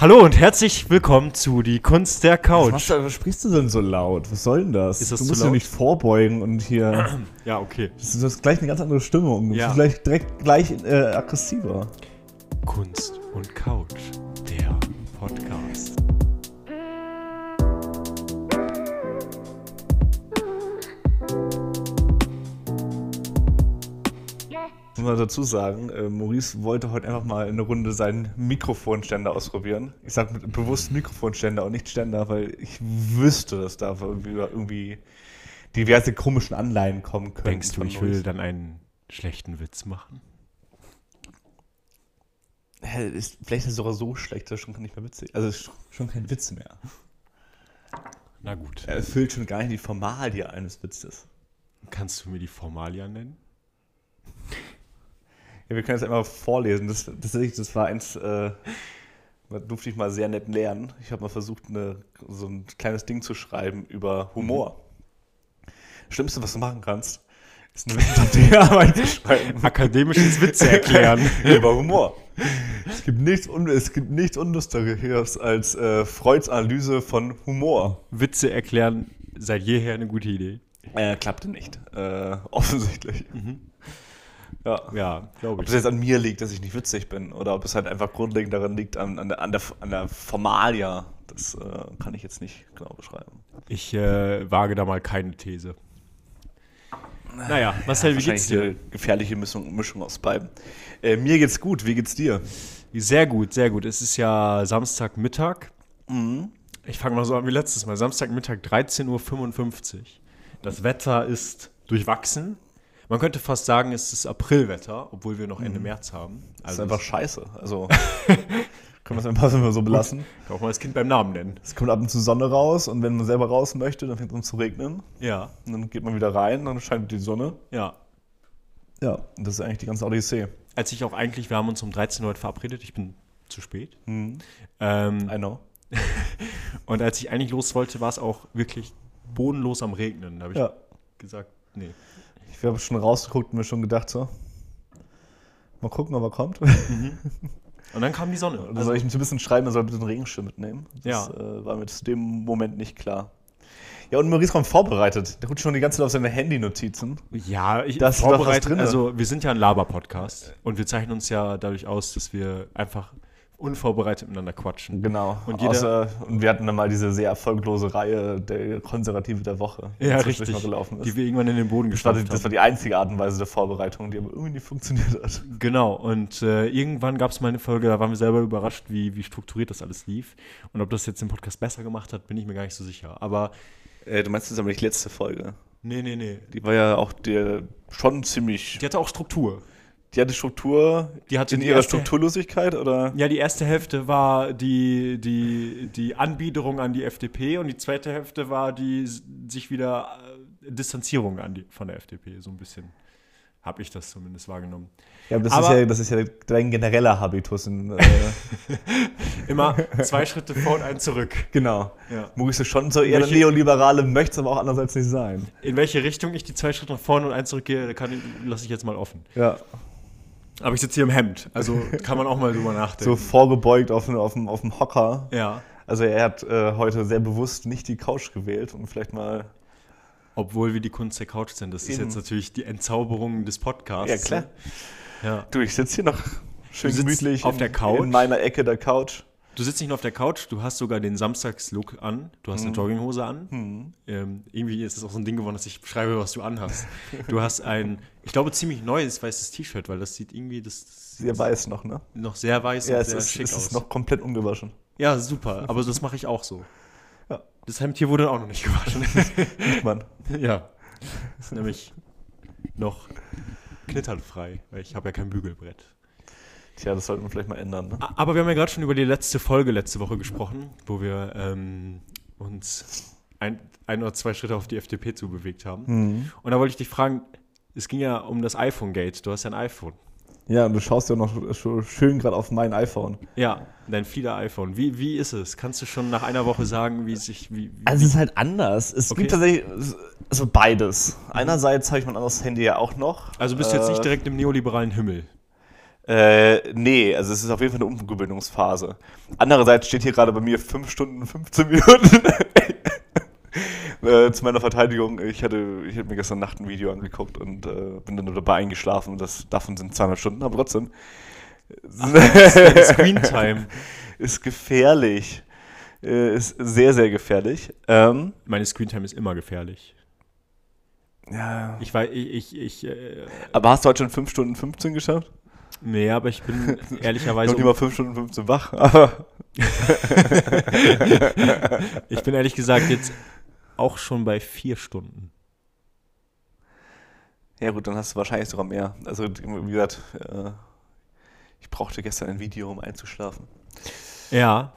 Hallo und herzlich willkommen zu Die Kunst der Was, Couch. machst du, was sprichst du denn so laut? Was soll denn das? Ist das du musst ja nicht vorbeugen und hier. Ja, okay. Das ist, das ist gleich eine ganz andere Stimmung. Du Ja. bist gleich direkt gleich äh, aggressiver. Kunst und Couch, der Podcast. Muss man dazu sagen, äh, Maurice wollte heute einfach mal eine Runde seinen Mikrofonständer ausprobieren. Ich sage bewusst Mikrofonständer und nicht Ständer, weil ich wüsste, dass da irgendwie, irgendwie diverse komischen Anleihen kommen können. Denkst du, ich will Maurice. dann einen schlechten Witz machen? Hä, ist, vielleicht ist es sogar so schlecht, dass es schon nicht mehr witzig. Also schon kein Witz mehr. Na gut. Er erfüllt schon gar nicht die Formalie eines Witzes. Kannst du mir die Formalia nennen? Ja, wir können jetzt einmal vorlesen. Das, tatsächlich, das war eins, äh, da durfte ich mal sehr nett lernen. Ich habe mal versucht, eine, so ein kleines Ding zu schreiben über Humor. Schlimmste, was du machen kannst, ist eine Arbeit zu schreiben Akademisches Witze erklären. über Humor. Es gibt nichts, un es gibt nichts Unlustigeres als äh, Freuds Analyse von Humor. Witze erklären seit jeher eine gute Idee. Äh, klappte nicht. Äh, offensichtlich. Ja. Ja, glaube Ob ich. es jetzt an mir liegt, dass ich nicht witzig bin, oder ob es halt einfach grundlegend daran liegt, an, an, der, an, der, an der Formalia, das äh, kann ich jetzt nicht genau beschreiben. Ich äh, wage da mal keine These. Naja, Marcel, wie geht's dir? eine gefährliche Mischung, Mischung aus beiden. Äh, mir geht's gut, wie geht's dir? Sehr gut, sehr gut. Es ist ja Samstagmittag. Ich fange mal so an wie letztes Mal. Samstagmittag 13.55 Uhr. Das Wetter ist durchwachsen. Man könnte fast sagen, es ist Aprilwetter, obwohl wir noch Ende März haben. Das ist Also einfach scheiße. Also können wir es einfach so belassen. kann auch mal das Kind beim Namen nennen. Es kommt ab und zu Sonne raus und wenn man selber raus möchte, dann fängt es an zu regnen. Ja, Und dann geht man wieder rein, dann scheint die Sonne. ja. Ja, das ist eigentlich die ganze Odyssee. Als ich auch eigentlich, wir haben uns um 13 Uhr verabredet, ich bin zu spät. Mhm. Ähm, I know. und als ich eigentlich los wollte, war es auch wirklich bodenlos am Regnen. Da habe ich Ja. gesagt, nee. Ich habe schon rausgeguckt und mir schon gedacht, so. Mal gucken, ob er kommt. Und dann kam die Sonne. Oder soll ich ein bisschen schreiben, er soll bitte einen Regenschirm mitnehmen? Das Ja. äh, war mir zu dem Moment nicht klar. Ja, und Maurice kommt vorbereitet. Der guckt schon die ganze Zeit auf seine Handy-Notizen. Ja, ich Da ist doch was vorbereitet. drinne. Also wir sind ja ein Laber-Podcast und wir zeichnen uns ja dadurch aus, dass wir einfach unvorbereitet miteinander quatschen. Genau. Und jeder- Außer, und wir hatten dann mal diese sehr erfolglose Reihe der Konservative der Woche, die Ja, zwischendurch richtig. Mal gelaufen ist. Die wir irgendwann in den Boden die, gestampft das war haben. die einzige Art und Weise der Vorbereitung, die aber irgendwie nicht funktioniert hat. Genau. Und äh, irgendwann gab es mal eine Folge, da waren wir selber überrascht, wie, wie strukturiert das alles lief. Und ob das jetzt den Podcast besser gemacht hat, bin ich mir gar nicht so sicher. Aber Äh, du meinst, ist aber nicht letzte Folge. nee, nee, nee. Die war ja auch der, schon ziemlich. Die hatte auch Struktur. Die hatte Struktur Die hatte in die ihrer erste- Strukturlosigkeit oder? Ja, die erste Hälfte war die, die, die Anbiederung an die FDP und die zweite Hälfte war die sich wieder äh, Distanzierung an die, von der FDP, so ein bisschen. Habe ich das zumindest wahrgenommen. Ja, aber das, Aber- ist ja, das ist ja dein genereller Habitus. In, äh, Immer zwei Schritte vor und einen zurück. genau. Ja. Maurice ist schon so eher Welche- Neoliberale, möchte es aber auch andererseits nicht sein. In welche Richtung ich die zwei Schritte nach vorne und einen zurückgehe, kann ich, lasse ich jetzt mal offen. Ja. Aber ich sitze hier im Hemd, also kann man auch mal drüber nachdenken. So vorgebeugt auf, auf, dem, auf dem Hocker. ja, Also er hat äh, heute sehr bewusst nicht die Couch gewählt und vielleicht mal. obwohl wir die Kunst der Couch sind. Das ist Eben. jetzt natürlich die Entzauberung des Podcasts. Ja, klar. Ja. Du, ich sitze hier noch schön gemütlich auf in, der Couch? in meiner Ecke der Couch. Du sitzt nicht nur auf der Couch, du hast sogar den Samstagslook an. Du hast eine Jogginghose an. Ähm, irgendwie ist es auch so ein Ding geworden, dass ich beschreibe, was du anhast. Du hast ein, ich glaube, ziemlich neues weißes T-Shirt, weil das sieht irgendwie das, das Sehr weiß noch, ne? sieht noch sehr weiß Ja, und es sehr ist, schick es aus. ist noch komplett ungewaschen. ja, super. Aber das mache ich auch so. Ja. Das Hemd hier wurde auch noch nicht gewaschen. Mann. ja. Ist nämlich noch knitternfrei, weil ich habe ja kein Bügelbrett. Tja, das sollten wir vielleicht mal ändern, ne? Aber wir haben ja gerade schon über die letzte Folge letzte Woche gesprochen, wo wir ähm, uns ein, ein oder zwei Schritte auf die FDP zubewegt haben. Mhm. Und da wollte ich dich fragen, es ging ja um das iPhone-Gate. Du hast ja ein iPhone. Ja, und du schaust ja noch schön gerade auf mein iPhone. Ja, dein Flieder-iPhone. Wie, wie ist es? Kannst du schon nach einer Woche sagen, wie sich. Wie, wie, Also es ist halt anders. Es Okay. gibt tatsächlich also beides. Einerseits habe ich mein anderes Handy ja auch noch. also bist du jetzt Äh, nicht direkt im neoliberalen Himmel. Äh, nee, also es ist auf jeden Fall eine Umgewöhnungsphase. Andererseits steht hier gerade bei mir 5 Stunden 15 Minuten. äh, zu meiner Verteidigung, ich hatte, ich hatte mir gestern Nacht ein Video angeguckt und äh, bin dann dabei eingeschlafen. Das, davon sind 200 Stunden, aber trotzdem. Screen Time. ist gefährlich. Äh, ist sehr, sehr gefährlich. Ähm, Meine Screen Time ist immer gefährlich. ja. Ich weiß, ich, ich, ich äh, Aber hast du heute schon 5 Stunden 15 geschafft? Nee, aber ich bin ehrlicherweise, Noch nicht mal 5 Stunden 15 wach. Ich bin ehrlich gesagt jetzt auch schon bei vier Stunden. ja gut, dann hast du wahrscheinlich sogar mehr. Also wie gesagt, äh, ich brauchte gestern ein Video, um einzuschlafen. Ja.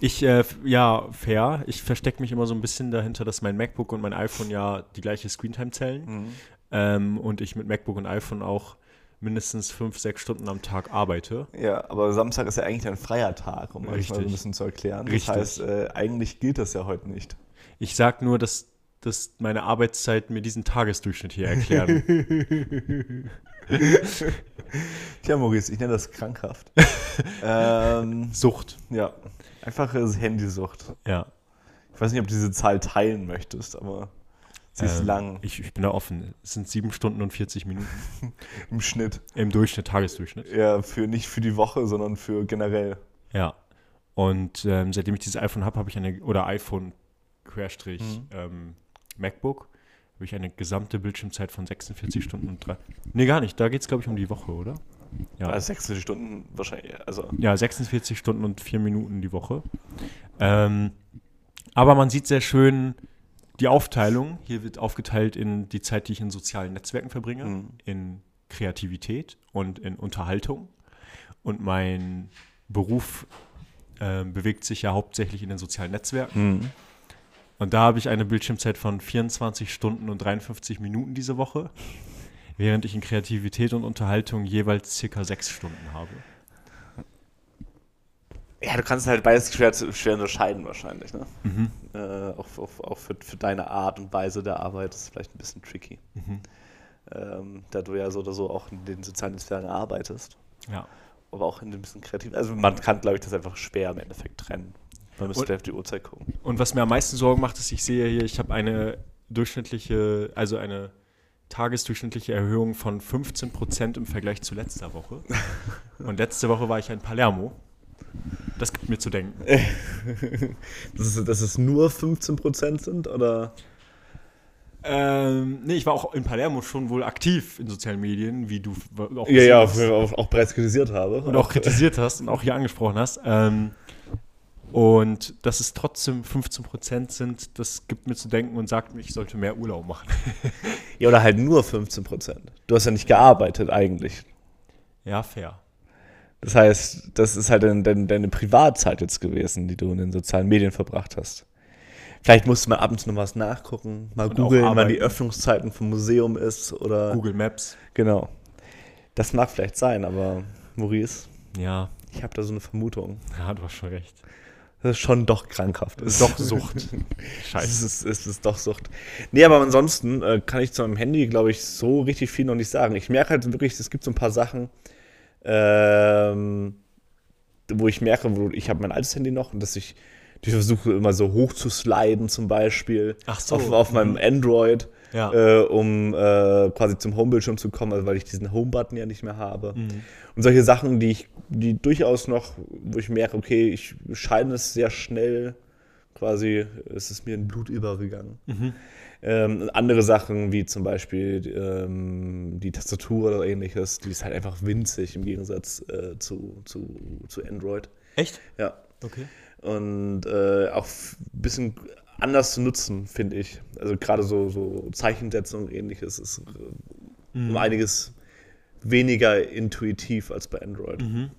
Ich, äh, ja, fair. Ich verstecke mich immer so ein bisschen dahinter, dass mein MacBook und mein iPhone ja die gleiche Screentime zählen. Mhm. Ähm, und ich mit MacBook und iPhone auch mindestens fünf, sechs Stunden am Tag arbeite. Ja, aber Samstag ist ja eigentlich ein freier Tag, um euch mal ein bisschen zu erklären. Das Richtig. heißt, äh, eigentlich gilt das ja heute nicht. Ich sag nur, dass, dass meine Arbeitszeit mir diesen Tagesdurchschnitt hier erklären. Tja, Maurice, ich nenne das krankhaft. ähm, Sucht. ja, einfache Handysucht. Ja. Ich weiß nicht, ob du diese Zahl teilen möchtest, aber sie ist Ähm, lang Ich, ich bin da offen. Es sind sieben Stunden und 40 Minuten im Schnitt. im Durchschnitt, Tagesdurchschnitt. Ja, für nicht für die Woche, sondern für generell. Ja. Und ähm, seitdem ich dieses iPhone habe, habe ich eine, oder iPhone Querstrich Mhm. ähm, MacBook, habe ich eine gesamte Bildschirmzeit von 46 Stunden und drei. Nee, gar nicht. Da geht es, glaube ich, um die Woche, oder? Ja. Also 46 Stunden wahrscheinlich. Also, Ja, 46 Stunden und 4 Minuten die Woche. Ähm, aber man sieht sehr schön die Aufteilung. Hier wird aufgeteilt in die Zeit, die ich in sozialen Netzwerken verbringe, Mhm. in Kreativität und in Unterhaltung. Und mein Beruf ähm, bewegt sich ja hauptsächlich in den sozialen Netzwerken. Mhm. Und da habe ich eine Bildschirmzeit von 24 Stunden und 53 Minuten diese Woche, während ich in Kreativität und Unterhaltung jeweils circa 6 Stunden habe. Ja, du kannst halt beides schwer, schwer unterscheiden wahrscheinlich. Ne? Mhm. Äh, auch auch, auch für, für deine Art und Weise der Arbeit ist es vielleicht ein bisschen tricky. Mhm. Ähm, da du ja so oder so auch in den sozialen Netzwerken arbeitest. Ja. Aber auch in ein bisschen kreativ. Also man kann, glaube ich, das einfach schwer im Endeffekt trennen. Man müsste Und- auf die Uhrzeit gucken. Und was mir am meisten Sorgen macht, ist, ich sehe hier, ich habe eine durchschnittliche, also eine tagesdurchschnittliche Erhöhung von 15 Prozent im Vergleich zu letzter Woche. Und letzte Woche war ich in Palermo. Das gibt mir zu denken. Dass es, dass es nur 15% sind, oder? Ähm, nee, ich war auch in Palermo schon wohl aktiv in sozialen Medien, wie du auch Ja, ja, auch, auch bereits kritisiert habe. und auch kritisiert hast und auch hier angesprochen hast. Ähm, und dass es trotzdem 15 Prozent sind, das gibt mir zu denken und sagt mir, ich sollte mehr Urlaub machen. Ja, oder halt nur 15%. Du hast ja nicht gearbeitet eigentlich. Ja, fair. Das heißt, das ist halt dein, dein, deine Privatzeit jetzt gewesen, die du in den sozialen Medien verbracht hast. Vielleicht musst du mal ab und zu noch was nachgucken, mal googeln, wann die. Öffnungszeiten vom Museum ist oder. Google Maps. Genau. Das mag vielleicht sein, aber Maurice, Ja, ich habe da so eine Vermutung, ja, du hast schon recht. dass es schon doch krankhaft ist. Doch Sucht. Es Scheiße. ist, es ist doch Sucht. Nee, aber ansonsten äh, kann ich zu meinem Handy, glaube ich, so richtig viel noch nicht sagen. Ich merke halt wirklich, es gibt so ein paar Sachen, ähm, wo ich merke, wo ich habe mein altes Handy noch und dass ich, ich versuche immer so hoch zu sliden zum Beispiel so. auf, auf meinem Android, Ja. äh, um äh, quasi zum Homebildschirm zu kommen, also weil ich diesen Home-Button ja nicht mehr habe. Mhm. Und solche Sachen, die ich, die durchaus noch, wo ich merke, okay, ich scheine es sehr schnell, quasi, es ist mir in Blut übergegangen. Mhm. Ähm, andere Sachen, wie zum Beispiel ähm, die Tastatur oder ähnliches, die ist halt einfach winzig im Gegensatz äh, zu, zu, zu Android. Echt? Ja. Okay. Und äh, auch ein bisschen anders zu nutzen, finde ich. Also gerade so, so Zeichensetzung und ähnliches ist äh, um einiges weniger intuitiv als bei Android. Mhm.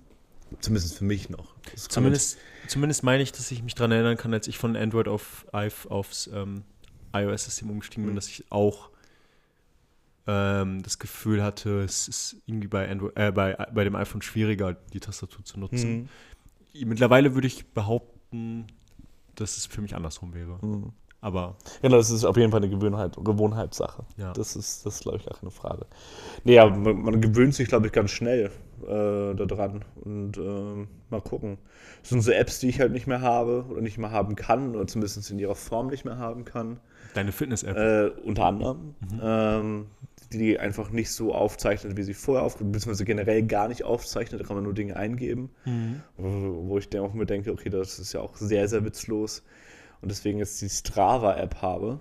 Zumindest für mich noch. Zumindest, zumindest meine ich, dass ich mich daran erinnern kann, als ich von Android auf iPh- aufs ähm, iOS-System umgestiegen bin, Mhm. dass ich auch ähm, das Gefühl hatte, es ist irgendwie bei, Android, äh, bei, bei dem iPhone schwieriger, die Tastatur zu nutzen. Mhm. Mittlerweile würde ich behaupten, dass es für mich andersrum wäre. Mhm. Aber Genau, das ist auf jeden Fall eine Gewohnheit, Gewohnheitssache. Ja. Das ist, das glaube ich, gar keine Frage. Nee, aber man, man gewöhnt sich, glaube ich, ganz schnell äh, daran. Und ähm, mal gucken. Das sind so Apps, die ich halt nicht mehr habe oder nicht mehr haben kann oder zumindest in ihrer Form nicht mehr haben kann. Deine Fitness-App. Äh, unter anderem. Ähm, die einfach nicht so aufzeichnet, wie sie vorher aufgezeichnet, beziehungsweise generell gar nicht aufzeichnet, da kann man nur Dinge eingeben. Wo, wo ich dann auch mir denke, okay, das ist ja auch sehr, sehr witzlos. Und deswegen jetzt die Strava-App habe.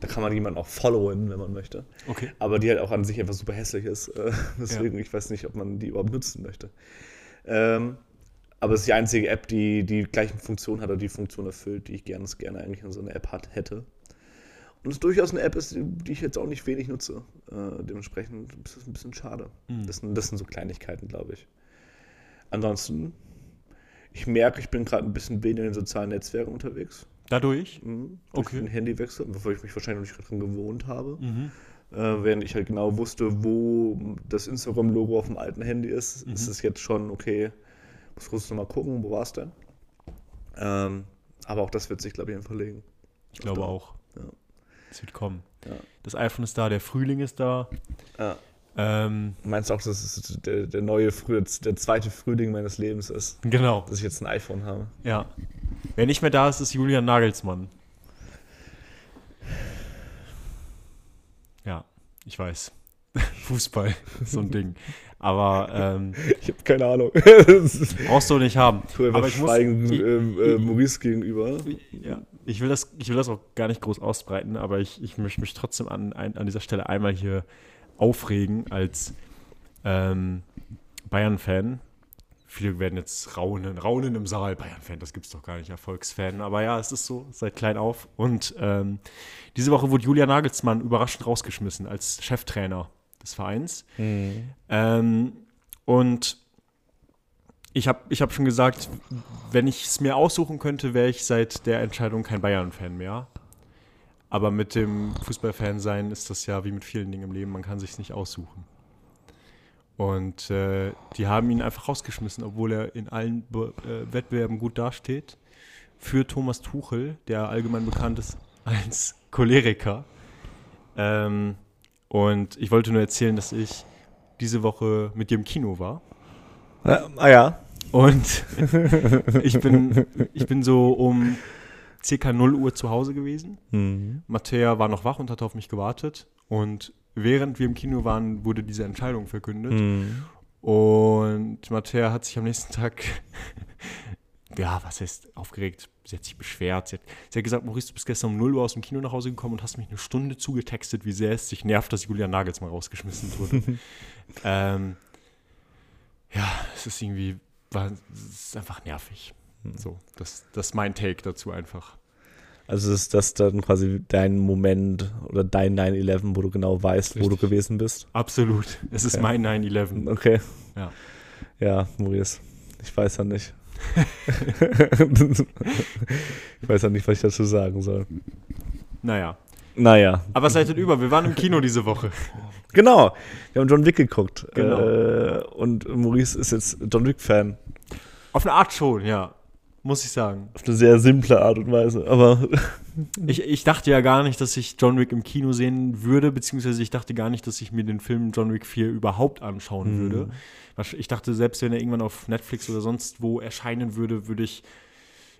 Da kann man jemanden auch followen, wenn man möchte. Okay. Aber die halt auch an sich einfach super hässlich ist. Äh, deswegen, ich weiß nicht, ob man die überhaupt nutzen möchte. Ähm, aber es ist die einzige App, die die gleichen Funktionen hat oder die Funktion erfüllt, die ich gerne, gerne eigentlich in so einer App hat, hätte. Und es durchaus eine App ist, die ich jetzt auch nicht wenig nutze. Äh, dementsprechend ist es ein bisschen schade. Das, sind, das sind so Kleinigkeiten, glaube ich. Ansonsten, ich merke, ich bin gerade ein bisschen weniger in den sozialen Netzwerken unterwegs. Dadurch? Mhm. Durch Okay. den Handy-Wechsel, bevor ich mich wahrscheinlich noch nicht dran gewohnt habe. Mhm. Äh, während ich halt genau wusste, wo das Instagram-Logo auf dem alten Handy ist, Mhm. ist es jetzt schon, okay, muss kurz nochmal gucken, wo war es denn? Ähm, aber auch das wird sich, glaube ich, verlegen. Ich glaube Dauer. auch. Ja. Es wird kommen. Ja. Das iPhone ist da, der Frühling ist da. Ja. Ähm, Meinst du auch, dass es der, der neue Früh, der zweite Frühling meines Lebens ist, genau, dass ich jetzt ein iPhone habe? ja. Wer nicht mehr da ist, ist Julian Nagelsmann. Ja, ich weiß. Fußball, so ein Ding. Aber ähm, Ich habe keine Ahnung. brauchst du nicht haben. Aber aber ich muss, schweigen ich, ähm, äh, Maurice gegenüber. ja, ich, will das, ich will das auch gar nicht groß ausbreiten, aber ich, ich möchte mich trotzdem an, an dieser Stelle einmal hier aufregen als ähm, Bayern-Fan. Viele werden jetzt raunen, raunen im Saal. Bayern-Fan, das gibt's doch gar nicht, Erfolgsfan. Aber ja, es ist so, seit klein auf. Und ähm, diese Woche wurde Julian Nagelsmann überraschend rausgeschmissen als Cheftrainer des Vereins. Ähm, und ich habe ich hab schon gesagt, wenn ich es mir aussuchen könnte, wäre ich seit der Entscheidung kein Bayern-Fan mehr. Aber mit dem Fußballfan sein ist das ja wie mit vielen Dingen im Leben, man kann sich nicht aussuchen. Und äh, die haben ihn einfach rausgeschmissen, obwohl er in allen Be äh, Wettbewerben gut dasteht. Für Thomas Tuchel, der allgemein bekannt ist als Choleriker. Ähm, und ich wollte nur erzählen, dass ich diese Woche mit dir im Kino war. Ja, ah ja. Und ich bin, ich bin so um circa 0 Uhr zu Hause gewesen. Mhm. Mattea war noch wach und hat auf mich gewartet. Und während wir im Kino waren, wurde diese Entscheidung verkündet. Mhm. Und Mattea hat sich am nächsten Tag, ja, was heißt aufgeregt? Sie hat sich beschwert. Sie hat, sie hat gesagt, Maurice, du bist gestern um 0 Uhr aus dem Kino nach Hause gekommen und hast mich eine Stunde zugetextet, wie sehr es dich nervt, dass Julian Nagelsmann rausgeschmissen wurde. ähm, ja, es ist irgendwie, war, es ist einfach nervig. So, das, das ist mein Take dazu einfach. Also ist das dann quasi dein Moment oder dein 9-11, wo du genau weißt, wo du Richtig. gewesen bist? Absolut. Es ist Okay. mein 9-11. Okay. Ja. Ja, Maurice. Ich weiß ja nicht. ich weiß ja nicht, was ich dazu sagen soll. Naja. Naja. Aber seid ihr über, wir waren im Kino diese Woche. Genau. Wir haben John Wick geguckt. Genau. Äh, und Maurice ist jetzt John Wick-Fan. Auf eine Art schon, ja. Muss ich sagen. Auf eine sehr simple Art und Weise. Aber Ich, ich dachte ja gar nicht, dass ich John Wick im Kino sehen würde, beziehungsweise ich dachte gar nicht, dass ich mir den Film John Wick 4 überhaupt anschauen würde. Was- Ich dachte, selbst wenn er irgendwann auf Netflix oder sonst wo erscheinen würde, würde ich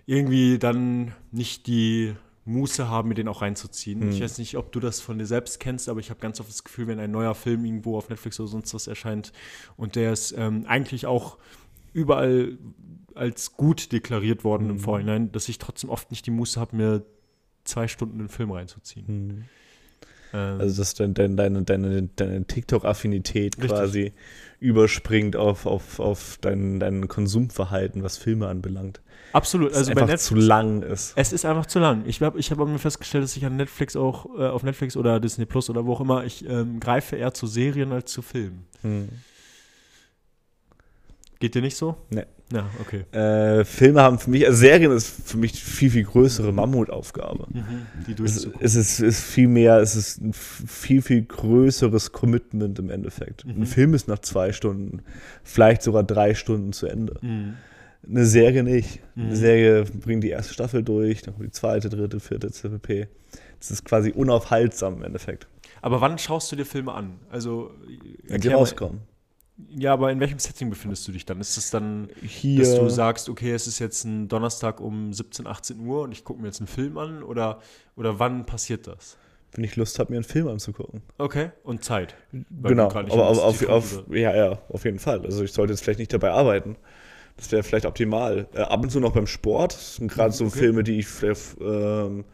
irgendwie dann nicht die Muße haben, mir den auch reinzuziehen. Ich weiß nicht, ob du das von dir selbst kennst, aber ich habe ganz oft das Gefühl, wenn ein neuer Film irgendwo auf Netflix oder sonst was erscheint und der ist ähm, eigentlich auch überall als gut deklariert worden im Vorhinein, dass ich trotzdem oft nicht die Muße habe, mir zwei Stunden den Film reinzuziehen. Ähm, also, dass dein, dein, deine, deine, deine TikTok-Affinität quasi überspringt auf, auf, auf dein, dein Konsumverhalten, was Filme anbelangt. absolut. Also es bei einfach Netflix. zu lang ist. Es ist einfach zu lang. Ich habe ich hab mir festgestellt, dass ich an Netflix auch, äh, auf Netflix oder Disney Plus oder wo auch immer, ich ähm, greife eher zu Serien als zu Filmen. Hm. Geht dir nicht so? Nee. Ja, okay. Äh, Filme haben für mich, also Serien ist für mich viel, viel größere Mammutaufgabe. Die Es, es, ist, ist viel mehr, es ist ein viel, viel größeres Commitment im Endeffekt. Mhm. Ein Film ist nach zwei Stunden, vielleicht sogar drei Stunden zu Ende. Mhm. Eine Serie nicht. Eine Serie bringt die erste Staffel durch, dann kommt die zweite, dritte, vierte, CPP. Das ist quasi unaufhaltsam im Endeffekt. Aber wann schaust du dir Filme an? Also, Wenn die erklär mal- rauskommen. Ja, aber in welchem Setting befindest du dich dann? Ist es dann, Hier. dass du sagst, okay, es ist jetzt ein Donnerstag um 17, 18 Uhr und ich gucke mir jetzt einen Film an? Oder, oder wann passiert das? wenn ich Lust habe, mir einen Film anzugucken. Okay, und Zeit. Genau, nicht aber auf, auf, ja, ja, auf jeden Fall. Also ich sollte jetzt vielleicht nicht dabei arbeiten. Das wäre vielleicht optimal. Äh, ab und zu noch beim Sport. Das sind gerade so Okay. Filme, die ich vielleicht, ähm,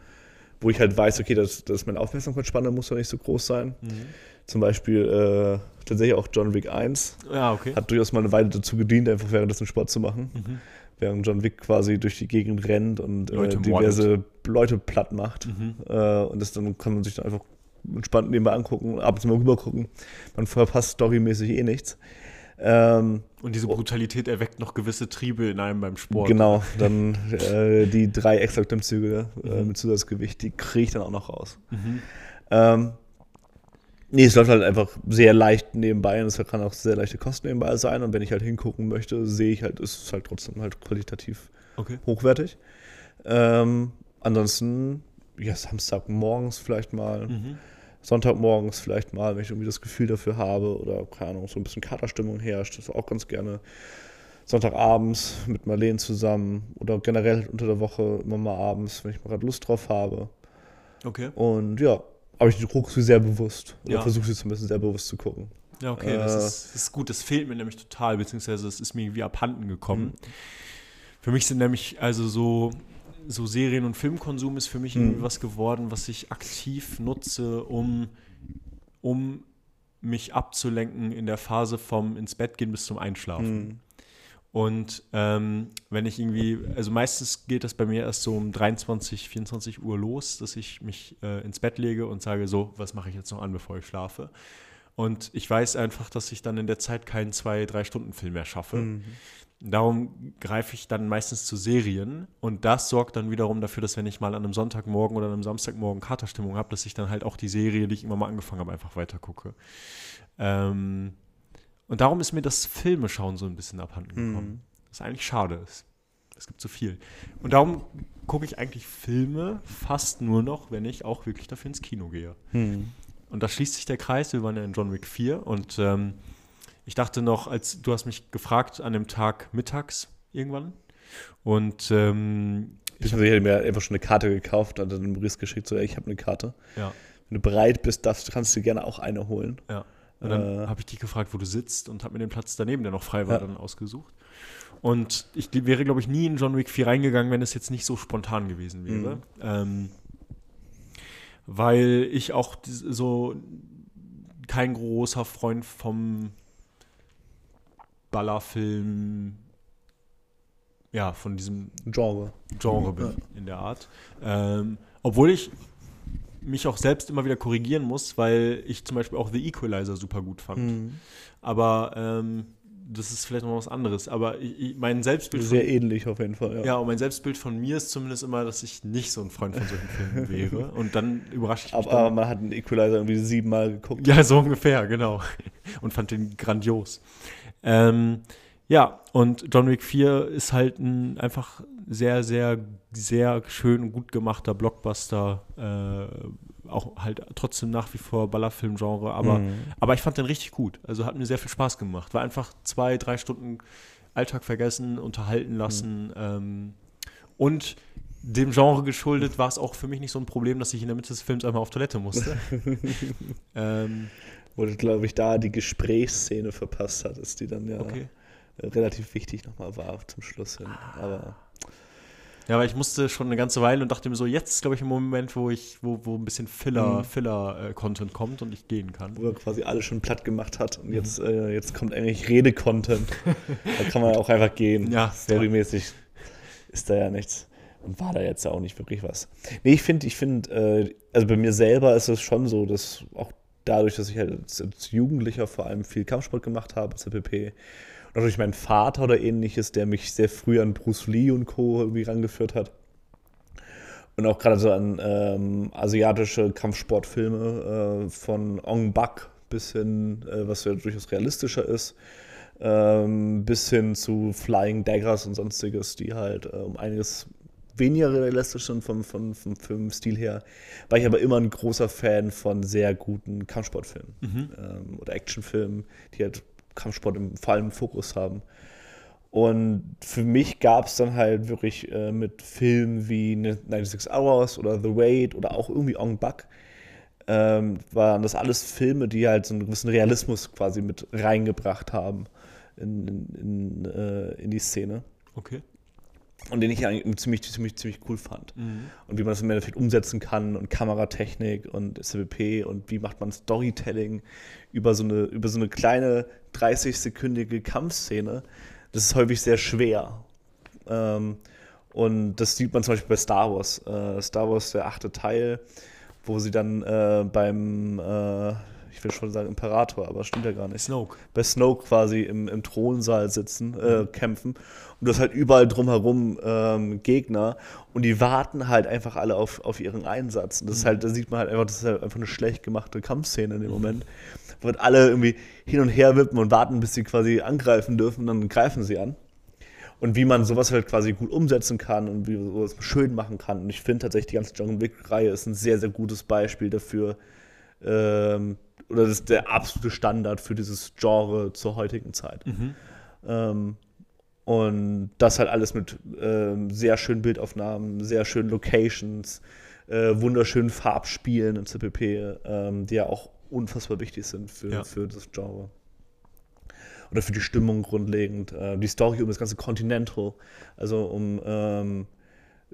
wo ich halt weiß, okay, das, das meine Aufmerksamkeitsspanne muss doch nicht so groß sein. Mhm. Zum Beispiel äh, tatsächlich auch John Wick 1 Ja, okay. hat durchaus mal eine Weile dazu gedient, einfach währenddessen Sport zu machen. Mhm. Während John Wick quasi durch die Gegend rennt und äh, Leute diverse Leute platt macht. Mhm. Äh, und das dann kann man sich dann einfach entspannt nebenbei angucken, ab und zu mal rüber gucken. Man verpasst storymäßig eh nichts. Ähm, Und diese Brutalität erweckt noch gewisse Triebe in einem beim Sport. genau, dann äh, die drei extra Klimmzüge äh, Mhm. mit Zusatzgewicht, die kriege ich dann auch noch raus. Mhm. Ähm, nee, es läuft halt einfach sehr leicht nebenbei und es kann auch sehr leichte Kosten nebenbei sein. Und wenn ich halt hingucken möchte, sehe ich halt, ist es halt trotzdem halt qualitativ Okay. hochwertig. Ähm, ansonsten, ja, Samstagmorgens vielleicht mal, Mhm. Sonntagmorgens vielleicht mal, wenn ich irgendwie das Gefühl dafür habe oder, keine Ahnung, so ein bisschen Katerstimmung herrscht, das auch ganz gerne. Sonntagabends mit Marleen zusammen oder generell unter der Woche immer mal abends, wenn ich mal gerade Lust drauf habe. Okay. Und ja, aber ich gucke sie sehr bewusst. Oder Ja. versuche sie zumindest sehr bewusst zu gucken. Ja, okay, das, Äh, ist, das ist gut. Das fehlt mir nämlich total, beziehungsweise es ist mir irgendwie abhanden gekommen. Mhm. Für mich sind nämlich also so, so Serien- und Filmkonsum ist für mich irgendwie Mhm. was geworden, was ich aktiv nutze, um, um mich abzulenken in der Phase vom ins Bett gehen bis zum Einschlafen. Mhm. Und ähm, wenn ich irgendwie, also meistens geht das bei mir erst so um 23, 24 Uhr los, dass ich mich äh, ins Bett lege und sage, so, was mache ich jetzt noch an, bevor ich schlafe? Und ich weiß einfach, dass ich dann in der Zeit keinen zwei, drei Stunden Film mehr schaffe. Mhm. Darum greife ich dann meistens zu Serien und das sorgt dann wiederum dafür, dass wenn ich mal an einem Sonntagmorgen oder an einem Samstagmorgen Katerstimmung habe, dass ich dann halt auch die Serie, die ich immer mal angefangen habe, einfach weiter gucke. Ähm, und darum ist mir das Filmeschauen so ein bisschen abhanden gekommen. Mhm. Was eigentlich schade ist. Es gibt zu viel. Und darum gucke ich eigentlich Filme fast nur noch, wenn ich auch wirklich dafür ins Kino gehe. Mhm. Und da schließt sich der Kreis. Wir waren ja in John Wick 4 und ähm, ich dachte noch, als du hast mich gefragt an dem Tag mittags irgendwann. Und ähm, Ich habe mir einfach schon eine Karte gekauft und dann dem Maurice geschickt, so, ey, ich habe eine Karte. ja, Wenn du bereit bist, darfst, kannst du dir gerne auch eine holen. ja. Und dann Äh. habe ich dich gefragt, wo du sitzt und habe mir den Platz daneben, der noch frei war, Ja. dann ausgesucht. Und ich wäre, glaube ich, nie in John Wick 4 reingegangen, wenn es jetzt nicht so spontan gewesen wäre. Mhm. Ähm, weil ich auch so kein großer Freund vom Ballerfilm, ja, von diesem Genre. Genre bin in der Art. Ähm, obwohl ich mich auch selbst immer wieder korrigieren muss, weil ich zum Beispiel auch The Equalizer super gut fand. Mhm. Aber ähm, das ist vielleicht noch was anderes. Aber ich, ich, mein Selbstbild von, Sehr ähnlich auf jeden Fall, ja. ja, und mein Selbstbild von mir ist zumindest immer, dass ich nicht so ein Freund von solchen Filmen wäre. Und dann überrasche ich mich. Aber, aber dann, man hat einen Equalizer irgendwie siebenmal geguckt. ja, so ungefähr, genau. Und fand den grandios. Ähm, ja, und John Wick 4 ist halt ein einfach sehr, sehr, sehr schön und gut gemachter Blockbuster. Äh, auch halt trotzdem nach wie vor Ballerfilm-Genre, aber, Mhm. aber ich fand den richtig gut. Also hat mir sehr viel Spaß gemacht. War einfach zwei, drei Stunden Alltag vergessen, unterhalten lassen. Ähm, und dem Genre geschuldet war es auch für mich nicht so ein Problem, dass ich in der Mitte des Films einmal auf Toilette musste. ähm, Wo du, glaube ich, da die Gesprächsszene verpasst hattest, die dann ja okay. Relativ wichtig nochmal war zum Schluss hin. Aber Ja, aber ich musste schon eine ganze Weile und dachte mir so, jetzt ist, glaube ich, ein Moment, wo ich, wo, wo ein bisschen Filler, Mhm. Filler-Content kommt und ich gehen kann. wo er quasi alles schon platt gemacht hat Mhm. und jetzt, äh, jetzt kommt eigentlich Rede-Content. da kann man auch einfach gehen. Ja, Storymäßig ist da ja nichts. Und war da jetzt ja auch nicht wirklich was. Nee, ich finde, ich finde, äh, also bei mir selber ist es schon so, dass auch dadurch, dass ich halt als, als Jugendlicher vor allem viel Kampfsport gemacht habe, CPP, und durch meinen Vater oder ähnliches, der mich sehr früh an Bruce Lee und Co. irgendwie rangeführt hat. Und auch gerade so an ähm, asiatische Kampfsportfilme äh, von Ong Bak bis hin, äh, was ja durchaus realistischer ist. ähm, bis hin zu Flying Daggers und sonstiges, die halt äh, um einiges weniger realistisch sind vom, vom, vom Filmstil her. War ich aber immer ein großer Fan von sehr guten Kampfsportfilmen Mhm. ähm, oder Actionfilmen, die halt Kampfsport im, vor allem im Fokus haben. Und für mich gab es dann halt wirklich äh, mit Filmen wie 96 Hours oder The Raid oder auch irgendwie Ong Bak, ähm, waren das alles Filme, die halt so einen gewissen Realismus quasi mit reingebracht haben in, in, in, äh, in die Szene. Okay. Und den ich eigentlich ziemlich, ziemlich, ziemlich cool fand. Mhm. Und wie man das im Endeffekt umsetzen kann und Kameratechnik und SWP und wie macht man Storytelling über so eine, über so eine kleine 30-sekündige Kampfszene. Das ist häufig sehr schwer. Ähm, und das sieht man zum Beispiel bei Star Wars. Äh, Star Wars, der achte Teil, wo sie dann äh, beim, äh, will schon sagen Imperator, aber stimmt ja gar nicht Snoke. bei Snoke quasi im, im Thronsaal sitzen, äh, kämpfen. Und du hast halt überall drumherum ähm, Gegner und die warten halt einfach alle auf, auf ihren Einsatz. Und das ist halt, da sieht man halt einfach, das ist halt einfach eine schlecht gemachte Kampfszene in dem Moment. Wo halt alle irgendwie hin und her wippen und warten, bis sie quasi angreifen dürfen, und dann greifen sie an. Und wie man sowas halt quasi gut umsetzen kann und wie man sowas schön machen kann. Und ich finde tatsächlich, die ganze John Wick-Reihe ist ein sehr, sehr gutes Beispiel dafür, ähm, oder das ist der absolute Standard für dieses Genre zur heutigen Zeit. Mhm. Ähm, und das halt alles mit ähm, sehr schönen Bildaufnahmen, sehr schönen Locations, äh, wunderschönen Farbspielen und CPP, ähm, die ja auch unfassbar wichtig sind für, Ja. für das Genre. Oder für die Stimmung grundlegend. Äh, die Story um das ganze Continental, also um, ähm,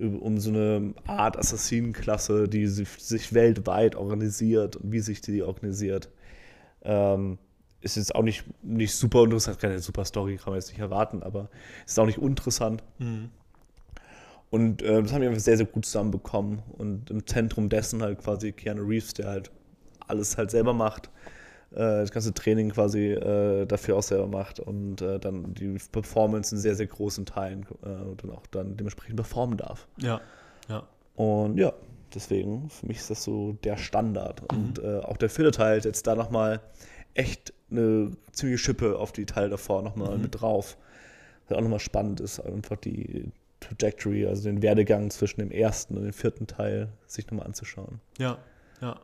um so eine Art Assassinenklasse, die sich, weltweit organisiert und wie sich die organisiert. Ähm, ist jetzt auch nicht, nicht super interessant, keine super Story, kann man jetzt nicht erwarten, aber ist auch nicht uninteressant. Mhm. Und äh, das haben wir einfach sehr, sehr gut zusammenbekommen. Und im Zentrum dessen halt quasi Keanu Reeves, der halt alles halt selber macht, das ganze Training quasi äh, dafür auch selber macht und äh, dann die Performance in sehr, sehr großen Teilen äh, und dann auch dann dementsprechend performen darf. Ja. Ja. Und ja, deswegen, für mich ist das so der Standard. Und äh, auch der vierte Teil setzt da nochmal echt eine ziemliche Schippe auf die Teile davor nochmal Mhm. mit drauf. Was auch nochmal spannend ist, einfach die Trajectory, also den Werdegang zwischen dem ersten und dem vierten Teil sich nochmal anzuschauen. Ja. Ja.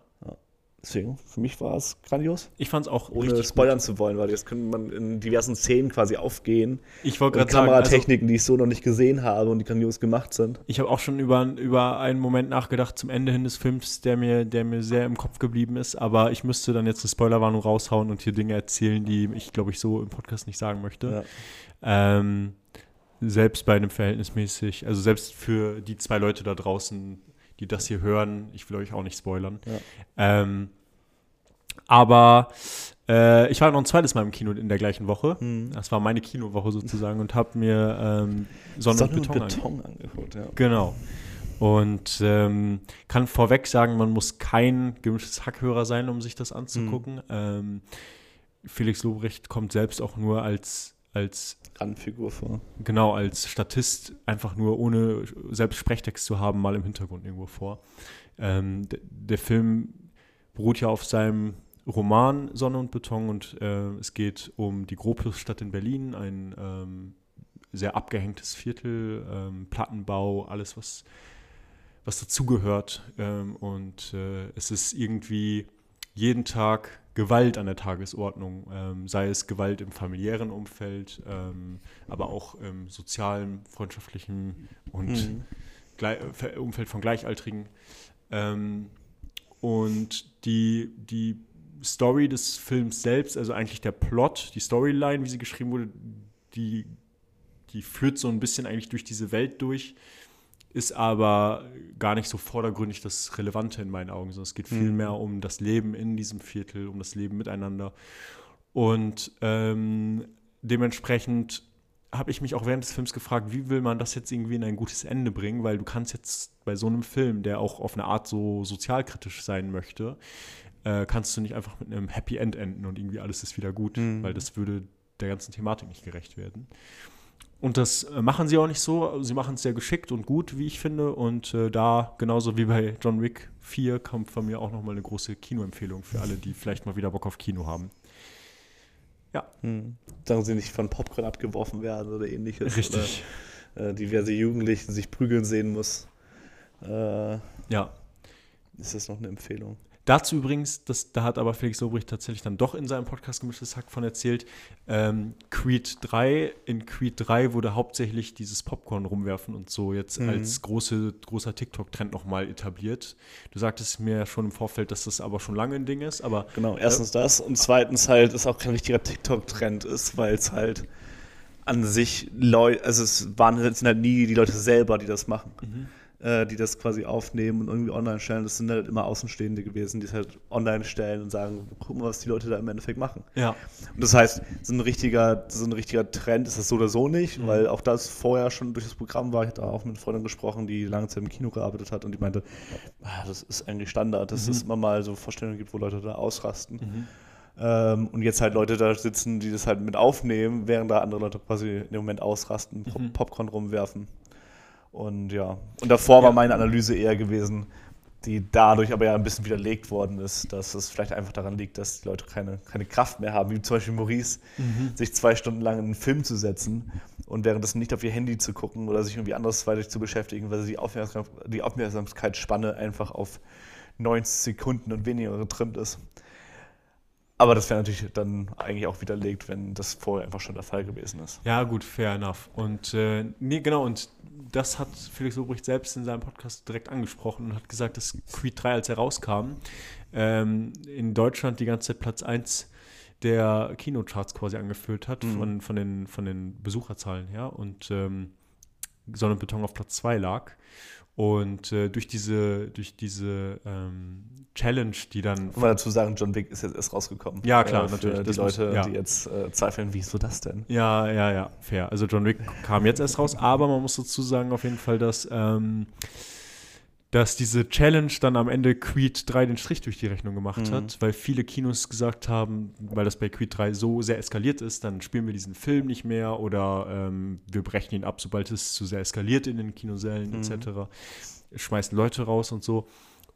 Deswegen, für mich war es grandios. Ich fand es auch Ohne spoilern zu wollen, weil jetzt könnte man in diversen Szenen quasi aufgehen. Gut. Ich wollte gerade sagen, also, Kameratechniken, die ich so noch nicht gesehen habe und die grandios gemacht sind. ich habe auch schon über, über einen Moment nachgedacht zum Ende hin des Films, der mir, der mir sehr im Kopf geblieben ist, aber ich müsste dann jetzt eine Spoilerwarnung raushauen und hier Dinge erzählen, die ich, glaube ich, so im Podcast nicht sagen möchte. Ja. Ähm, selbst bei einem verhältnismäßig, also selbst für die zwei Leute da draußen, die das hier hören, ich will euch auch nicht spoilern. Ja. Ähm, aber äh, ich war noch ein zweites Mal im Kino in der gleichen Woche. Hm. Das war meine Kinowoche sozusagen und habe mir ähm, Sonne, und Beton, angeguckt. Beton angeguckt. Ja. Genau. Und ähm, kann vorweg sagen, man muss kein gemischtes Hackhörer sein, um sich das anzugucken. Ähm, Felix Lobrecht kommt selbst auch nur als, als Randfigur vor. genau als Statist, einfach nur ohne selbst Sprechtext zu haben, mal im Hintergrund irgendwo vor. Ähm, der Film beruht ja auf seinem Roman Sonne und Beton und äh, es geht um die Gropiusstadt in Berlin, ein ähm, sehr abgehängtes Viertel, ähm, Plattenbau, alles, was, was dazugehört. Ähm, und äh, es ist irgendwie jeden Tag Gewalt an der Tagesordnung, ähm, sei es Gewalt im familiären Umfeld, ähm, aber auch im sozialen, freundschaftlichen und Mhm. Umfeld von Gleichaltrigen. Ähm, und die, die Story des Films selbst, also eigentlich der Plot, die Storyline, wie sie geschrieben wurde, die, die führt so ein bisschen eigentlich durch diese Welt durch, ist aber gar nicht so vordergründig das Relevante in meinen Augen, sondern es geht viel Mhm. mehr um das Leben in diesem Viertel, um das Leben miteinander. Und ähm, dementsprechend habe ich mich auch während des Films gefragt, wie will man das jetzt irgendwie in ein gutes Ende bringen, weil du kannst jetzt bei so einem Film, der auch auf eine Art so sozialkritisch sein möchte, äh, kannst du nicht einfach mit einem Happy End enden und irgendwie alles ist wieder gut, Mhm. weil das würde der ganzen Thematik nicht gerecht werden. Und das äh, machen sie auch nicht so. Sie machen es sehr geschickt und gut, wie ich finde. Und äh, da, genauso wie bei John Wick 4, kommt von mir auch nochmal eine große Kinoempfehlung für alle, die vielleicht mal wieder Bock auf Kino haben. Ja. Hm. Sagen sie nicht von Popcorn abgeworfen werden oder ähnliches. Richtig. Oder äh, diverse Jugendliche sich prügeln sehen muss. Äh, Ja. ist das noch eine Empfehlung? Dazu übrigens, das, da hat aber Felix Lobrecht tatsächlich dann doch in seinem Podcast Gemischtes Hack von erzählt, ähm, Creed 3, in Creed 3 wurde hauptsächlich dieses Popcorn rumwerfen und so jetzt Mhm. als große, großer TikTok-Trend nochmal etabliert. Du sagtest mir ja schon im Vorfeld, dass das aber schon lange ein Ding ist, aber Genau, erstens das und zweitens halt, es auch kein richtiger TikTok-Trend ist, weil es halt an sich Leute, also es waren es sind halt nie die Leute selber, die das machen, äh, die das quasi aufnehmen und irgendwie online stellen. Das sind halt immer Außenstehende gewesen, die es halt online stellen und sagen, guck mal, was die Leute da im Endeffekt machen. ja. Und das heißt, so ein richtiger, so ein richtiger Trend ist das so oder so nicht, Mhm. weil auch das vorher schon durch das Programm war. Ich hatte auch mit einer Freundin gesprochen, die lange Zeit im Kino gearbeitet hat und die meinte, ah, das ist eigentlich Standard, dass Mhm. es immer mal so Vorstellungen gibt, wo Leute da ausrasten. Ähm, und jetzt halt Leute da sitzen, die das halt mit aufnehmen, während da andere Leute quasi dem Moment ausrasten, Pop- Mhm. Popcorn rumwerfen. Und ja, und davor war Ja. meine Analyse eher gewesen, die dadurch aber ja ein bisschen widerlegt worden ist, dass es vielleicht einfach daran liegt, dass die Leute keine, keine Kraft mehr haben, wie zum Beispiel Maurice, sich zwei Stunden lang in einen Film zu setzen und währenddessen nicht auf ihr Handy zu gucken oder sich irgendwie andersweitig zu beschäftigen, weil sie die, Aufmerksam die Aufmerksamkeitsspanne einfach auf 90 Sekunden und weniger getrimmt ist. Aber das wäre natürlich dann eigentlich auch widerlegt, wenn das vorher einfach schon der Fall gewesen ist. Ja, gut, fair enough. Und äh, nee, genau, und das hat Felix Lobrecht selbst in seinem Podcast direkt angesprochen und hat gesagt, dass Creed 3, als er rauskam, ähm, in Deutschland die ganze Zeit Platz 1 der Kinocharts quasi angeführt hat, Mhm. von, von, den, von den Besucherzahlen her. Und ähm, Sonne und Beton auf Platz 2 lag. Und äh, durch diese, durch diese ähm, Challenge, die dann Muss man dazu sagen, John Wick ist jetzt erst rausgekommen. Ja, klar, für natürlich. Die Das muss- Leute, ja. die jetzt äh, zweifeln, wieso das denn? Ja, ja, ja, fair. Also John Wick kam jetzt erst raus, aber man muss dazu sagen auf jeden Fall, dass, ähm, dass diese Challenge dann am Ende Creed 3 den Strich durch die Rechnung gemacht Mhm. hat, weil viele Kinos gesagt haben, weil das bei Creed 3 so sehr eskaliert ist, dann spielen wir diesen Film nicht mehr oder ähm, wir brechen ihn ab, sobald es zu sehr eskaliert in den Kinosälen Mhm. etc. Schmeißen Leute raus und so.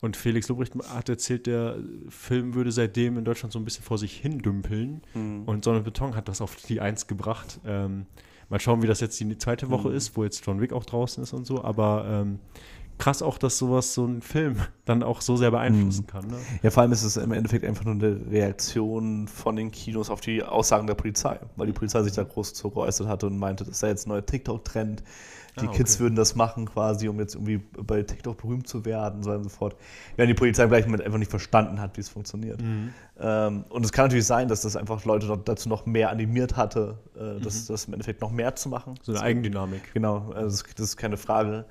Und Felix Lobrecht hat erzählt, der Film würde seitdem in Deutschland so ein bisschen vor sich hin dümpeln. Mhm. Und Sonne Beton hat das auf die Eins gebracht. Ähm, mal schauen, wie das jetzt die zweite Woche Mhm. ist, wo jetzt John Wick auch draußen ist und so. Aber ähm, krass auch, dass sowas, so ein Film dann auch so sehr beeinflussen Mhm. kann. Ne? Ja, vor allem ist es im Endeffekt einfach nur eine Reaktion von den Kinos auf die Aussagen der Polizei, weil die Polizei sich da groß zu geäußert hatte und meinte, das sei jetzt ein neuer TikTok-Trend. Die Ah, Kids okay. würden das machen quasi, um jetzt irgendwie bei TikTok berühmt zu werden und so weiter und so fort. Während die Polizei gleich mit einfach nicht verstanden hat, wie es funktioniert. Mhm. Ähm, und es kann natürlich sein, dass das einfach Leute dort dazu noch mehr animiert hatte, äh, das, das im Endeffekt noch mehr zu machen. Mhm. So eine Eigendynamik. Genau, also das, das ist keine Frage.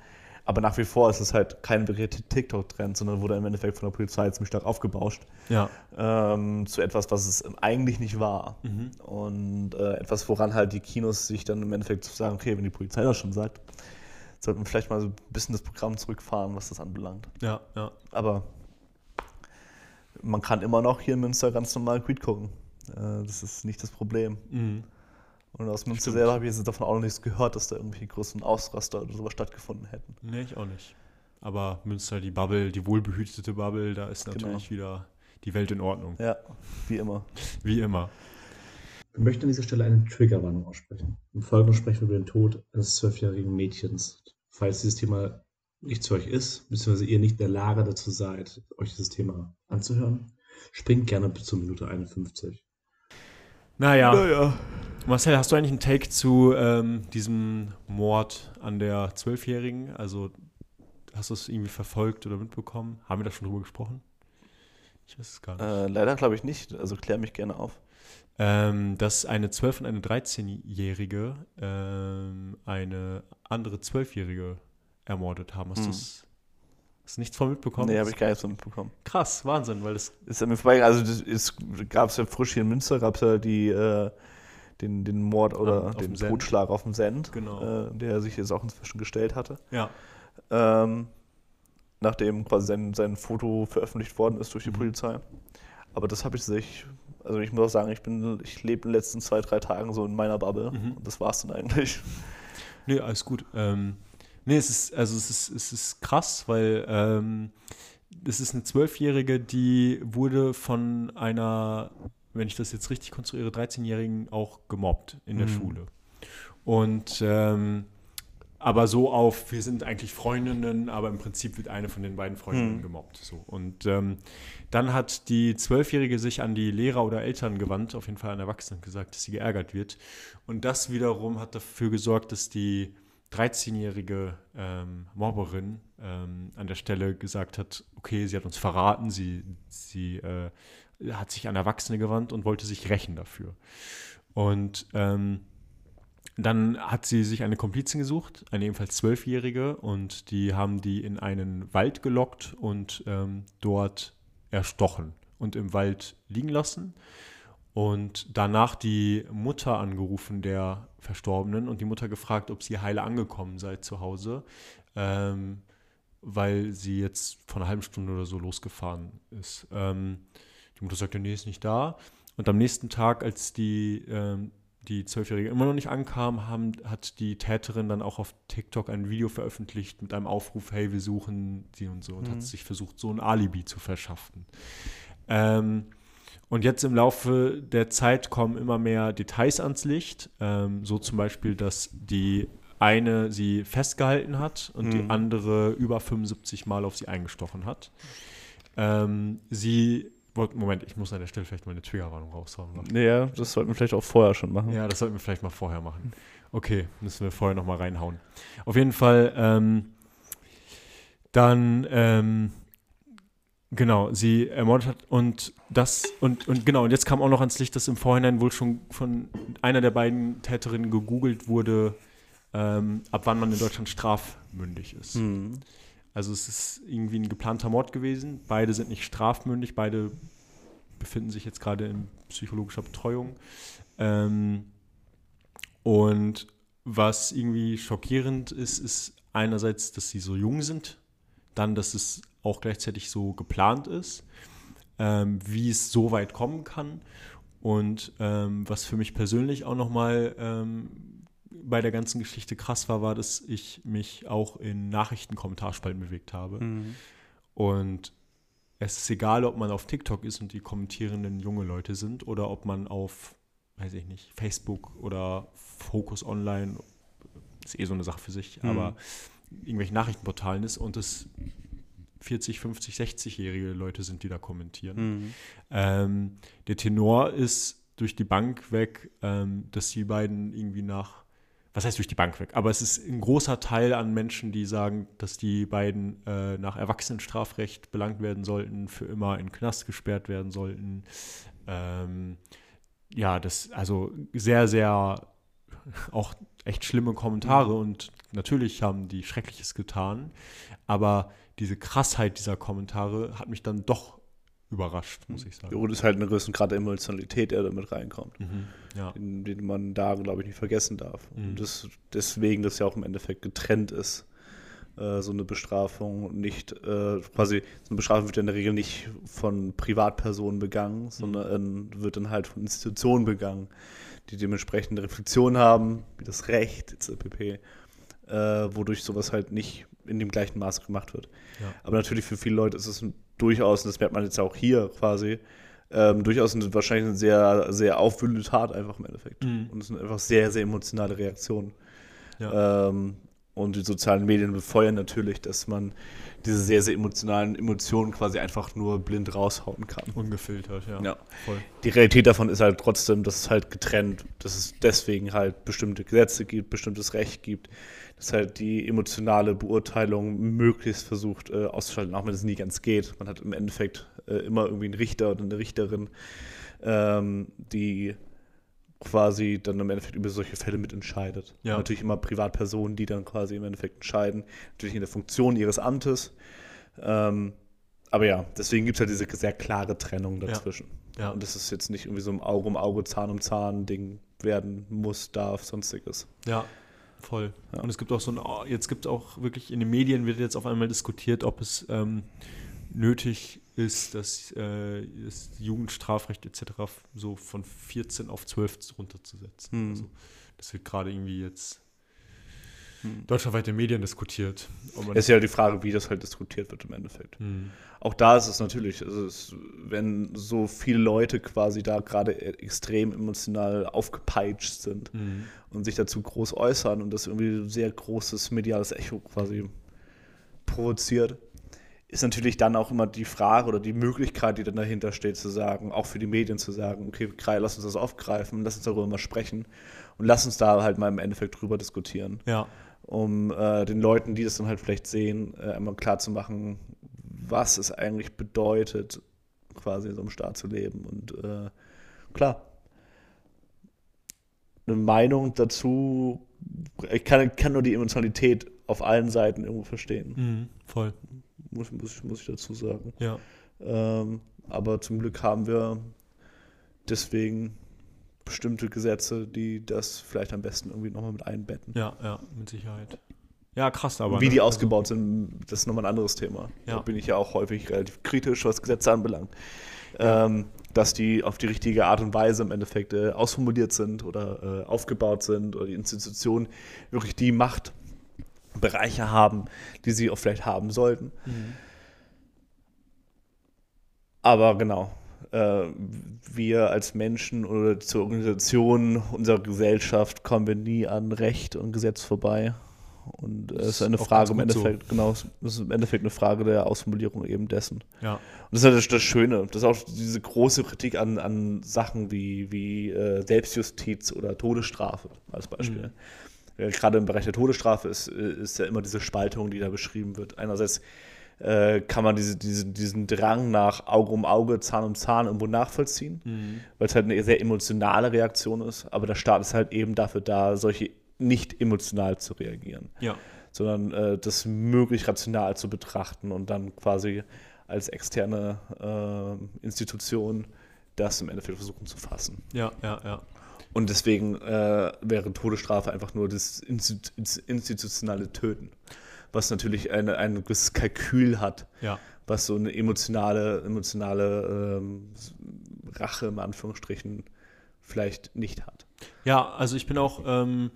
Aber nach wie vor ist es halt kein wirklicher TikTok-Trend, sondern wurde im Endeffekt von der Polizei ziemlich stark aufgebauscht Ja. ähm, zu etwas, was es eigentlich nicht war. Mhm. Und äh, etwas, woran halt die Kinos sich dann im Endeffekt sagen, okay, wenn die Polizei das schon sagt, sollten wir vielleicht mal so ein bisschen das Programm zurückfahren, was das anbelangt. Ja, ja. Aber man kann immer noch hier in Münster ganz normal Creed gucken. Äh, das ist nicht das Problem. Mhm. Und aus Münster selber habe ich jetzt davon auch noch nichts gehört, dass da irgendwie großen Ausraster oder sowas stattgefunden hätten. Nee, ich auch nicht. Aber Münster, die Bubble, die wohlbehütete Bubble, da ist Genau. natürlich wieder die Welt in Ordnung. Ja, wie immer. Wie immer. Wir möchten an dieser Stelle eine Triggerwarnung aussprechen. Im Folgenden sprechen wir über den Tod eines zwölfjährigen Mädchens. Falls dieses Thema nicht zu euch ist, beziehungsweise ihr nicht in der Lage dazu seid, euch dieses Thema anzuhören, springt gerne bis zur Minute 51. Naja, Naja. Marcel, hast du eigentlich einen Take zu ähm, diesem Mord an der Zwölfjährigen? Also hast du es irgendwie verfolgt oder mitbekommen? Haben wir da schon drüber gesprochen? Ich weiß es gar nicht. Äh, leider glaube ich nicht, also klär mich gerne auf. Ähm, dass eine 12- und eine 13-Jährige ähm, eine andere 12-Jährige ermordet haben. Hast Hm. du das hast du nichts von mitbekommen? Nee, habe ich gar nichts von mitbekommen. Krass, Wahnsinn, weil das. Ist an mir vorbei, also das ist, gab es ja frisch hier in Münster, gab es ja die, äh, den, den Mord oder Auf den Send. Totschlag auf dem Send, Genau. äh, der sich jetzt auch inzwischen gestellt hatte. Ja. Ähm, nachdem quasi sein, sein Foto veröffentlicht worden ist durch die Mhm. Polizei. Aber das habe ich sich, also ich muss auch sagen, ich bin, ich lebe in den letzten zwei, drei Tagen so in meiner Bubble Mhm. und das war's dann eigentlich. Nee, alles gut. Ähm, nee, es ist, also es ist, es ist krass, weil ähm, es ist eine Zwölfjährige, die wurde von einer, wenn ich das jetzt richtig konstruiere, 13-Jährigen auch gemobbt in der Schule. Und ähm, aber so auf, wir sind eigentlich Freundinnen, aber im Prinzip wird eine von den beiden Freundinnen Mhm. gemobbt. So. Und ähm, dann hat die Zwölfjährige sich an die Lehrer oder Eltern gewandt, auf jeden Fall an Erwachsenen gesagt, dass sie geärgert wird. Und das wiederum hat dafür gesorgt, dass die 13-jährige ähm, Mobberin ähm, an der Stelle gesagt hat, okay, sie hat uns verraten, sie, sie äh, hat sich an Erwachsene gewandt und wollte sich rächen dafür. Und ähm, dann hat sie sich eine Komplizin gesucht, eine ebenfalls Zwölfjährige, und die haben die in einen Wald gelockt und ähm, dort erstochen und im Wald liegen lassen. Und danach die Mutter angerufen der Verstorbenen und die Mutter gefragt, ob sie heile angekommen sei zu Hause, ähm, weil sie jetzt vor einer halben Stunde oder so losgefahren ist. Ähm, die Mutter sagte, nee, ist nicht da. Und am nächsten Tag, als die, ähm, die Zwölfjährige immer noch nicht ankam, haben, hat die Täterin dann auch auf TikTok ein Video veröffentlicht mit einem Aufruf, hey, wir suchen sie und so, und Mhm. hat sich versucht, so ein Alibi zu verschaffen. Ähm, und jetzt im Laufe der Zeit kommen immer mehr Details ans Licht. Ähm, so zum Beispiel, dass die eine sie festgehalten hat und die Mhm. andere über 75 Mal auf sie eingestochen hat. Ähm, sie, Moment, ich muss an der Stelle vielleicht mal eine Triggerwarnung raushauen. wa? Ja, das sollten wir vielleicht auch vorher schon machen. Ja, das sollten wir vielleicht mal vorher machen. Okay, müssen wir vorher nochmal reinhauen. Auf jeden Fall, ähm, dann, ähm, genau, sie ermordet hat und das, und, und genau, und jetzt kam auch noch ans Licht, dass im Vorhinein wohl schon von einer der beiden Täterinnen gegoogelt wurde, ähm, ab wann man in Deutschland strafmündig ist. Mhm. Also es ist irgendwie ein geplanter Mord gewesen. Beide sind nicht strafmündig, beide befinden sich jetzt gerade in psychologischer Betreuung. Ähm, und was irgendwie schockierend ist, ist einerseits, dass sie so jung sind, dann, dass es auch gleichzeitig so geplant ist, ähm, wie es so weit kommen kann. Und ähm, was für mich persönlich auch nochmal ähm, bei der ganzen Geschichte krass war, war, dass ich mich auch in Nachrichtenkommentarspalten bewegt habe. Mhm. Und es ist egal, ob man auf TikTok ist und die kommentierenden junge Leute sind oder ob man auf, weiß ich nicht, Facebook oder Focus Online, ist eh so eine Sache für sich, Mhm. aber irgendwelchen Nachrichtenportalen ist und es 40, 50, 60-jährige Leute sind, die da kommentieren. Mhm. Ähm, der Tenor ist durch die Bank weg, ähm, dass die beiden irgendwie nach, was heißt durch die Bank weg, aber es ist ein großer Teil an Menschen, die sagen, dass die beiden äh, nach Erwachsenenstrafrecht belangt werden sollten, für immer in Knast gesperrt werden sollten. Ähm, ja, das, also sehr, sehr auch echt schlimme Kommentare und natürlich haben die Schreckliches getan, aber diese Krassheit dieser Kommentare hat mich dann doch überrascht, muss ich sagen. Und es ist halt eine größere Grad der Emotionalität, der damit reinkommt, Mhm. Ja. den, den man da, glaube ich, nicht vergessen darf. Mhm. Und das, deswegen das ja auch im Endeffekt getrennt ist, äh, so eine Bestrafung nicht äh, quasi, so eine Bestrafung wird ja in der Regel nicht von Privatpersonen begangen, sondern äh, wird dann halt von Institutionen begangen, die dementsprechend Reflexion haben, wie das Recht, etc. pp., äh, wodurch sowas halt nicht in dem gleichen Maße gemacht wird. Ja. Aber natürlich für viele Leute ist es ein- durchaus, und das merkt man jetzt auch hier quasi, ähm, durchaus eine, wahrscheinlich eine sehr, sehr aufwühlende Tat einfach im Endeffekt. Mhm. Und es sind einfach sehr, sehr emotionale Reaktionen. Ja. Ähm, und die sozialen Medien befeuern natürlich, dass man diese sehr, sehr emotionalen Emotionen quasi einfach nur blind raushauen kann. Ungefiltert, ja. Ja. Die Realität davon ist halt trotzdem, dass es halt getrennt, dass es deswegen halt bestimmte Gesetze gibt, bestimmtes Recht gibt, dass halt die emotionale Beurteilung möglichst versucht äh, auszuschalten, auch wenn es nie ganz geht. Man hat im Endeffekt äh, immer irgendwie einen Richter oder eine Richterin, ähm, die quasi dann im Endeffekt über solche Fälle mitentscheidet. Ja. Natürlich immer Privatpersonen, die dann quasi im Endeffekt entscheiden, natürlich in der Funktion ihres Amtes. Ähm, aber ja, deswegen gibt es halt diese sehr klare Trennung dazwischen. Ja. Und das ist jetzt nicht irgendwie so ein Auge um Auge, Zahn um Zahn Ding werden muss, darf, sonstiges. Ja, voll. Ja. Und es gibt auch so ein, oh, jetzt gibt es auch wirklich, in den Medien wird jetzt auf einmal diskutiert, ob es ähm, nötig ist, dass äh, das Jugendstrafrecht etc. so von 14 auf 12 runterzusetzen. Hm. Also das wird gerade irgendwie jetzt deutschlandweite Medien diskutiert. Es ist ja die Frage, wie das halt diskutiert wird im Endeffekt. Hm. Auch da ist es natürlich, also es, wenn so viele Leute quasi da gerade extrem emotional aufgepeitscht sind Hm. und sich dazu groß äußern und das irgendwie ein sehr großes mediales Echo quasi provoziert, ist natürlich dann auch immer die Frage oder die Möglichkeit, die dann dahinter steht, zu sagen, auch für die Medien zu sagen, okay, lass uns das aufgreifen, lass uns darüber mal sprechen und lass uns da halt mal im Endeffekt drüber diskutieren Ja, um äh, den Leuten, die das dann halt vielleicht sehen, äh, einmal klar zu machen, was es eigentlich bedeutet, quasi in so einem Staat zu leben. Und äh, klar, eine Meinung dazu, ich kann, kann nur die Emotionalität auf allen Seiten irgendwo verstehen, hm. voll. muss, muss, ich, muss ich dazu sagen. Ja, Ähm, aber zum Glück haben wir deswegen bestimmte Gesetze, die das vielleicht am besten irgendwie nochmal mit einbetten. ja, ja, mit Sicherheit. Ja, krass, aber. Wie ne? die Also- ausgebaut sind, das ist nochmal ein anderes Thema. Ja. Da bin ich ja auch häufig relativ kritisch, was Gesetze anbelangt. Ähm, dass die auf die richtige Art und Weise im Endeffekt äh, ausformuliert sind oder äh, aufgebaut sind oder die Institutionen wirklich die Machtbereiche haben, die sie auch vielleicht haben sollten. Mhm. Aber genau, äh, wir als Menschen oder zur Organisation unserer Gesellschaft kommen wir nie an Recht und Gesetz vorbei. Und äh, es ist eine Frage im gut so. Endeffekt, genau, es ist im Endeffekt eine Frage der Ausformulierung eben dessen. Ja, Und das ist halt das, Schöne. Das ist auch diese große Kritik an, an Sachen wie, wie äh, Selbstjustiz oder Todesstrafe als Beispiel. Äh, Gerade im Bereich der Todesstrafe ist, äh, ist ja immer diese Spaltung, die da beschrieben wird. Einerseits äh, kann man diese, diese, diesen Drang nach Auge um Auge, Zahn um Zahn irgendwo nachvollziehen, Mhm. weil es halt eine sehr emotionale Reaktion ist. Aber der Staat ist halt eben dafür da, solche nicht emotional zu reagieren ja, sondern äh, das möglich rational zu betrachten und dann quasi als externe äh, Institution das im Endeffekt versuchen zu fassen. ja, ja, ja. Und deswegen äh, wäre Todesstrafe einfach nur das Insti- ins- institutionelle Töten, was natürlich eine, ein gewisses Kalkül hat, Ja, was so eine emotionale, emotionale ähm, Rache im Anführungsstrichen vielleicht nicht hat. ja also ich bin auch ähm,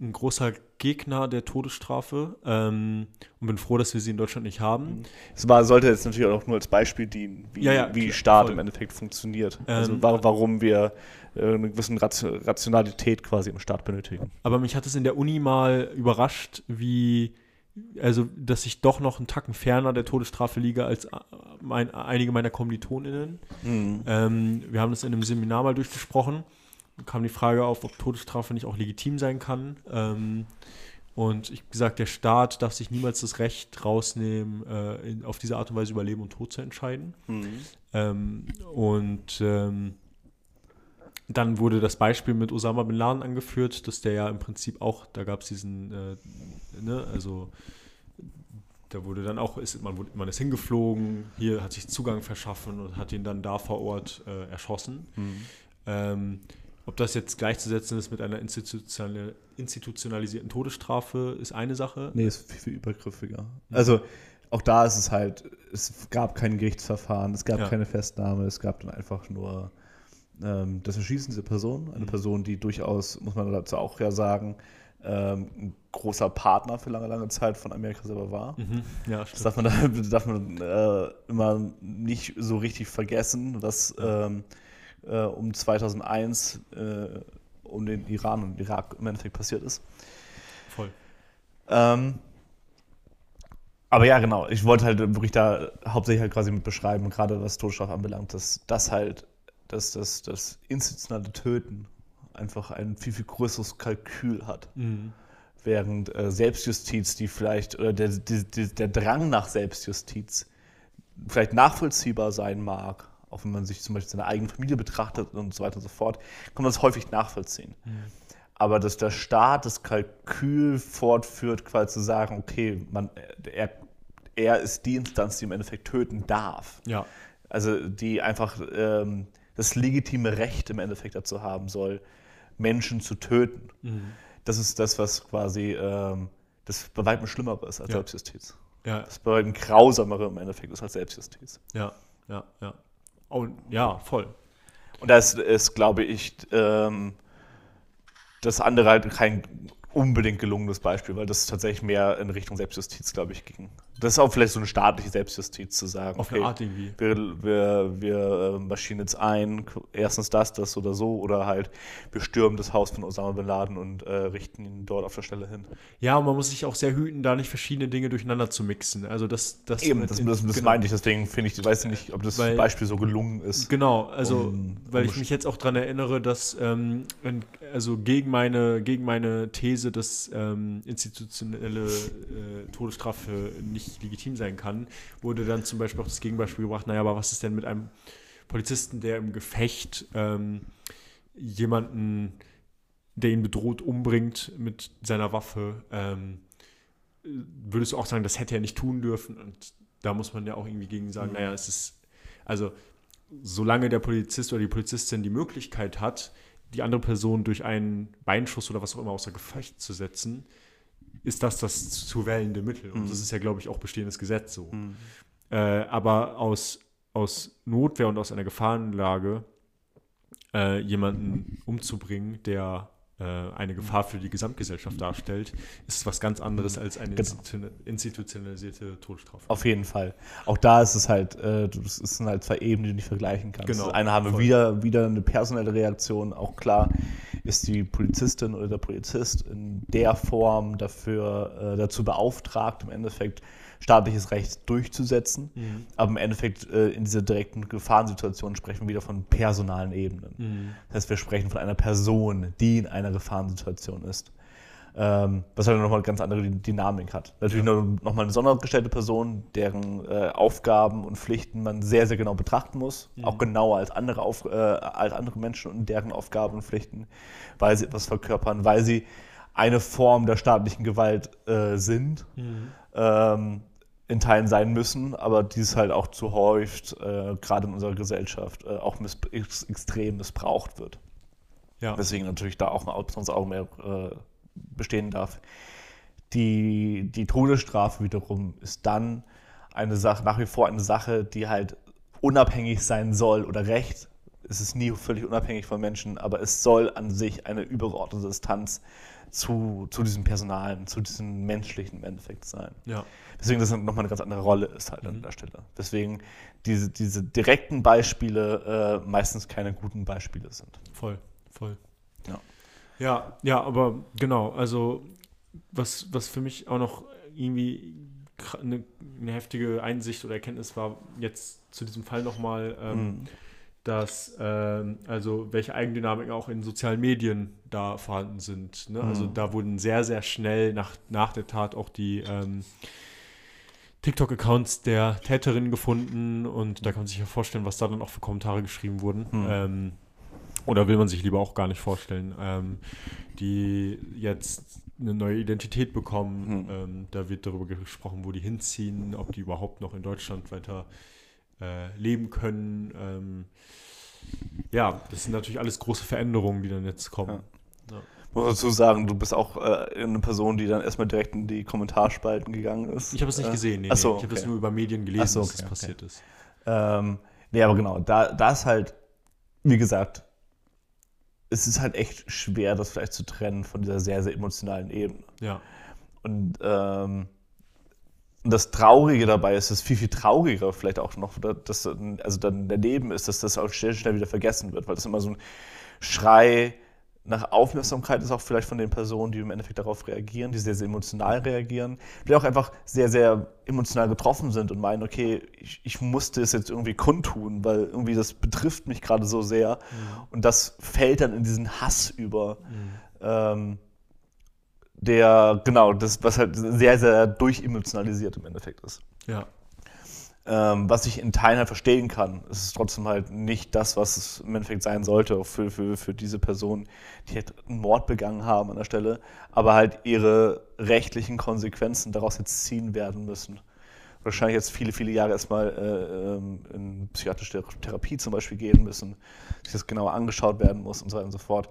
ein großer Gegner der Todesstrafe ähm, und bin froh, dass wir sie in Deutschland nicht haben. Es war, sollte jetzt natürlich auch nur als Beispiel dienen, wie, Ja, ja, wie klar, Staat voll. im Endeffekt funktioniert. also Ähm, wa warum wir äh, eine gewisse Ration- Rationalität quasi im Staat benötigen. Aber mich hat es in der Uni mal überrascht, wie, also, dass ich doch noch einen Tacken ferner der Todesstrafe liege als äh, mein, einige meiner KommilitonInnen. Ähm, wir haben das in einem Seminar mal durchgesprochen. Da kam die Frage auf, ob Todesstrafe nicht auch legitim sein kann. Ähm, und ich gesagt, der Staat darf sich niemals das Recht rausnehmen, äh, in, auf diese Art und Weise über Leben und Tod zu entscheiden. Ähm, und ähm, dann wurde das Beispiel mit Osama Bin Laden angeführt, dass der ja im Prinzip auch, da gab es diesen, äh, ne, also da wurde dann auch, ist, man, wurde, man ist hingeflogen, hier hat sich Zugang verschaffen und hat ihn dann da vor Ort äh, erschossen. Ähm, ob das jetzt gleichzusetzen ist mit einer institutionali institutionalisierten Todesstrafe, ist eine Sache. Nee, ist viel, viel übergriffiger. Also auch da ist es halt, es gab kein Gerichtsverfahren, es gab Ja. keine Festnahme, es gab dann einfach nur ähm, das Erschießen dieser Person. Eine Person, die durchaus, muss man dazu auch ja sagen, ähm, ein großer Partner für lange, lange Zeit von Amerika selber war. Mhm. Ja, Das darf man, da- darf man äh, immer nicht so richtig vergessen, was ähm, äh, um 2001 äh, um den Iran und Irak im Endeffekt passiert ist. Voll. Ähm, aber ja, genau. Ich wollte halt wirklich da hauptsächlich halt quasi mit beschreiben, gerade was Todesstrafe anbelangt, dass das halt, dass das, das institutionelle Töten einfach ein viel, viel größeres Kalkül hat. Mhm. Während äh, Selbstjustiz, die vielleicht, oder der, die, der Drang nach Selbstjustiz vielleicht nachvollziehbar sein mag, auch wenn man sich zum Beispiel seine eigene Familie betrachtet und so weiter und so fort, kann man es häufig nachvollziehen. Aber dass der Staat das Kalkül fortführt, quasi zu sagen, okay, man, er, er ist die Instanz, die im Endeffekt töten darf. Ja. Also die einfach ähm, das legitime Recht im Endeffekt dazu haben soll, Menschen zu töten. Mhm. Das ist das, was quasi ähm, das bei weitem schlimmer ist als Ja. Selbstjustiz. Ja, Das bei weitem grausamere im Endeffekt ist als Selbstjustiz. ja, ja, ja. Oh, ja, voll. Und das ist, glaube ich, ähm, das andere halt kein unbedingt gelungenes Beispiel, weil das tatsächlich mehr in Richtung Selbstjustiz, glaube ich, ging. Das ist auch vielleicht so eine staatliche Selbstjustiz zu sagen. Auf eine Art irgendwie. Wir, wir, wir äh, marschieren jetzt ein, erstens das, das oder so, oder halt wir stürmen das Haus von Osama Bin Laden und äh, richten ihn dort auf der Stelle hin. Ja, und man muss sich auch sehr hüten, da nicht verschiedene Dinge durcheinander zu mixen. Also das, das Eben, das, in- das, das genau. meinte ich, deswegen finde ich, weiß ich nicht, ob das Weil- Beispiel so gelungen ist. Genau, also Um- weil um- ich mich jetzt auch daran erinnere, dass ähm, also gegen meine, gegen meine These, dass ähm, institutionelle äh, Todesstrafe nicht legitim sein kann, wurde dann zum Beispiel auch das Gegenbeispiel gebracht, naja, aber was ist denn mit einem Polizisten, der im Gefecht ähm, jemanden, der ihn bedroht, umbringt mit seiner Waffe, ähm, würdest du auch sagen, das hätte er nicht tun dürfen? Und da muss man ja auch irgendwie gegen sagen, naja, es ist, also solange der Polizist oder die Polizistin die Möglichkeit hat, die andere Person durch einen Beinschuss oder was auch immer außer Gefecht zu setzen, ist das das zu wählende Mittel. Und das ist ja, glaube ich, auch bestehendes Gesetz so. Äh, aber aus, aus Notwehr und aus einer Gefahrenlage äh, jemanden umzubringen, der äh, eine Gefahr für die Gesamtgesellschaft darstellt, ist was ganz anderes als eine Genau. institu- institutionalisierte Todesstrafe. Auf jeden Fall. Auch da ist es halt, äh, das sind halt zwei Ebenen, die du nicht vergleichen kannst. Genau, Das eine haben wir wieder, wieder eine personelle Reaktion. Auch klar ist die Polizistin oder der Polizist in der Form dafür, äh, dazu beauftragt, im Endeffekt staatliches Recht durchzusetzen. Mhm. Aber im Endeffekt äh, in dieser direkten Gefahrensituation sprechen wir wieder von personalen Ebenen. Mhm. Das heißt, wir sprechen von einer Person, die in einer Gefahrensituation ist. Ähm, was halt nochmal eine ganz andere Dynamik hat. Natürlich noch, noch mal eine sondergestellte Person, deren äh, Aufgaben und Pflichten man sehr, sehr genau betrachten muss. Auch genauer als andere, auf, äh, als andere Menschen und deren Aufgaben und Pflichten, weil sie etwas verkörpern, weil sie eine Form der staatlichen Gewalt äh, sind, ähm, in Teilen sein müssen, aber dies halt auch zu häufig, äh, gerade in unserer Gesellschaft, äh, auch miss ex extrem missbraucht wird. Ja. Deswegen natürlich da auch ein besonderes Augenmerk äh, bestehen darf. Die, die Todesstrafe wiederum ist dann eine Sache, nach wie vor eine Sache, die halt unabhängig sein soll oder Recht. Es ist nie völlig unabhängig von Menschen, aber es soll an sich eine übergeordnete Distanz zu, zu diesem Personalen, zu diesem menschlichen im Endeffekt sein. Ja. Deswegen das nochmal eine ganz andere Rolle ist halt Mhm. an der Stelle. Deswegen diese, diese direkten Beispiele äh, meistens keine guten Beispiele sind. Voll, voll. Ja. Ja, ja, aber genau, also was, was für mich auch noch irgendwie eine, eine heftige Einsicht oder Erkenntnis war, jetzt zu diesem Fall nochmal, ähm, Mhm. dass ähm, also welche Eigendynamiken auch in sozialen Medien da vorhanden sind. Ne? Also Mhm. da wurden sehr, sehr schnell nach, nach der Tat auch die ähm, TikTok-Accounts der Täterin gefunden und da kann man sich ja vorstellen, was da dann auch für Kommentare geschrieben wurden. Mhm. Ähm, oder will man sich lieber auch gar nicht vorstellen, ähm, die jetzt eine neue Identität bekommen. Mhm. Ähm, da wird darüber gesprochen, wo die hinziehen, ob die überhaupt noch in Deutschland weiter äh, leben können. Ähm, ja, das sind natürlich alles große Veränderungen, die dann jetzt kommen. Muss dazu sagen, du bist auch äh, eine Person, die dann erstmal direkt in die Kommentarspalten gegangen ist. Ich habe es nicht Äh, gesehen, nee, so, nee. ich habe das okay. nur über Medien gelesen, so, dass okay, das okay. passiert ist. Ähm, nee, aber genau, da, da ist halt, wie gesagt, es ist halt echt schwer, das vielleicht zu trennen von dieser sehr, sehr emotionalen Ebene. Ja, Und ähm, das Traurige dabei ist, das viel, viel trauriger vielleicht auch noch, dass also dann daneben ist, dass das auch schnell, schnell wieder vergessen wird, weil das immer so ein Schrei nach Aufmerksamkeit ist, auch vielleicht von den Personen, die im Endeffekt darauf reagieren, die sehr, sehr emotional reagieren, die auch einfach sehr, sehr emotional getroffen sind und meinen, okay, ich, ich musste es jetzt irgendwie kundtun, weil irgendwie das betrifft mich gerade so sehr. Und das fällt dann in diesen Hass über. Ähm, der, genau, das, was halt sehr, sehr durchemotionalisiert im Endeffekt ist. ja, Ähm, was ich in Teilen halt verstehen kann. Es ist trotzdem halt nicht das, was es im Endeffekt sein sollte, auch für, für, für diese Personen, die halt einen Mord begangen haben an der Stelle, aber halt ihre rechtlichen Konsequenzen daraus jetzt ziehen werden müssen. Wahrscheinlich jetzt viele, viele Jahre erstmal äh, ähm, in psychiatrische Therapie zum Beispiel gehen müssen, sich das genauer angeschaut werden muss und so weiter und so fort.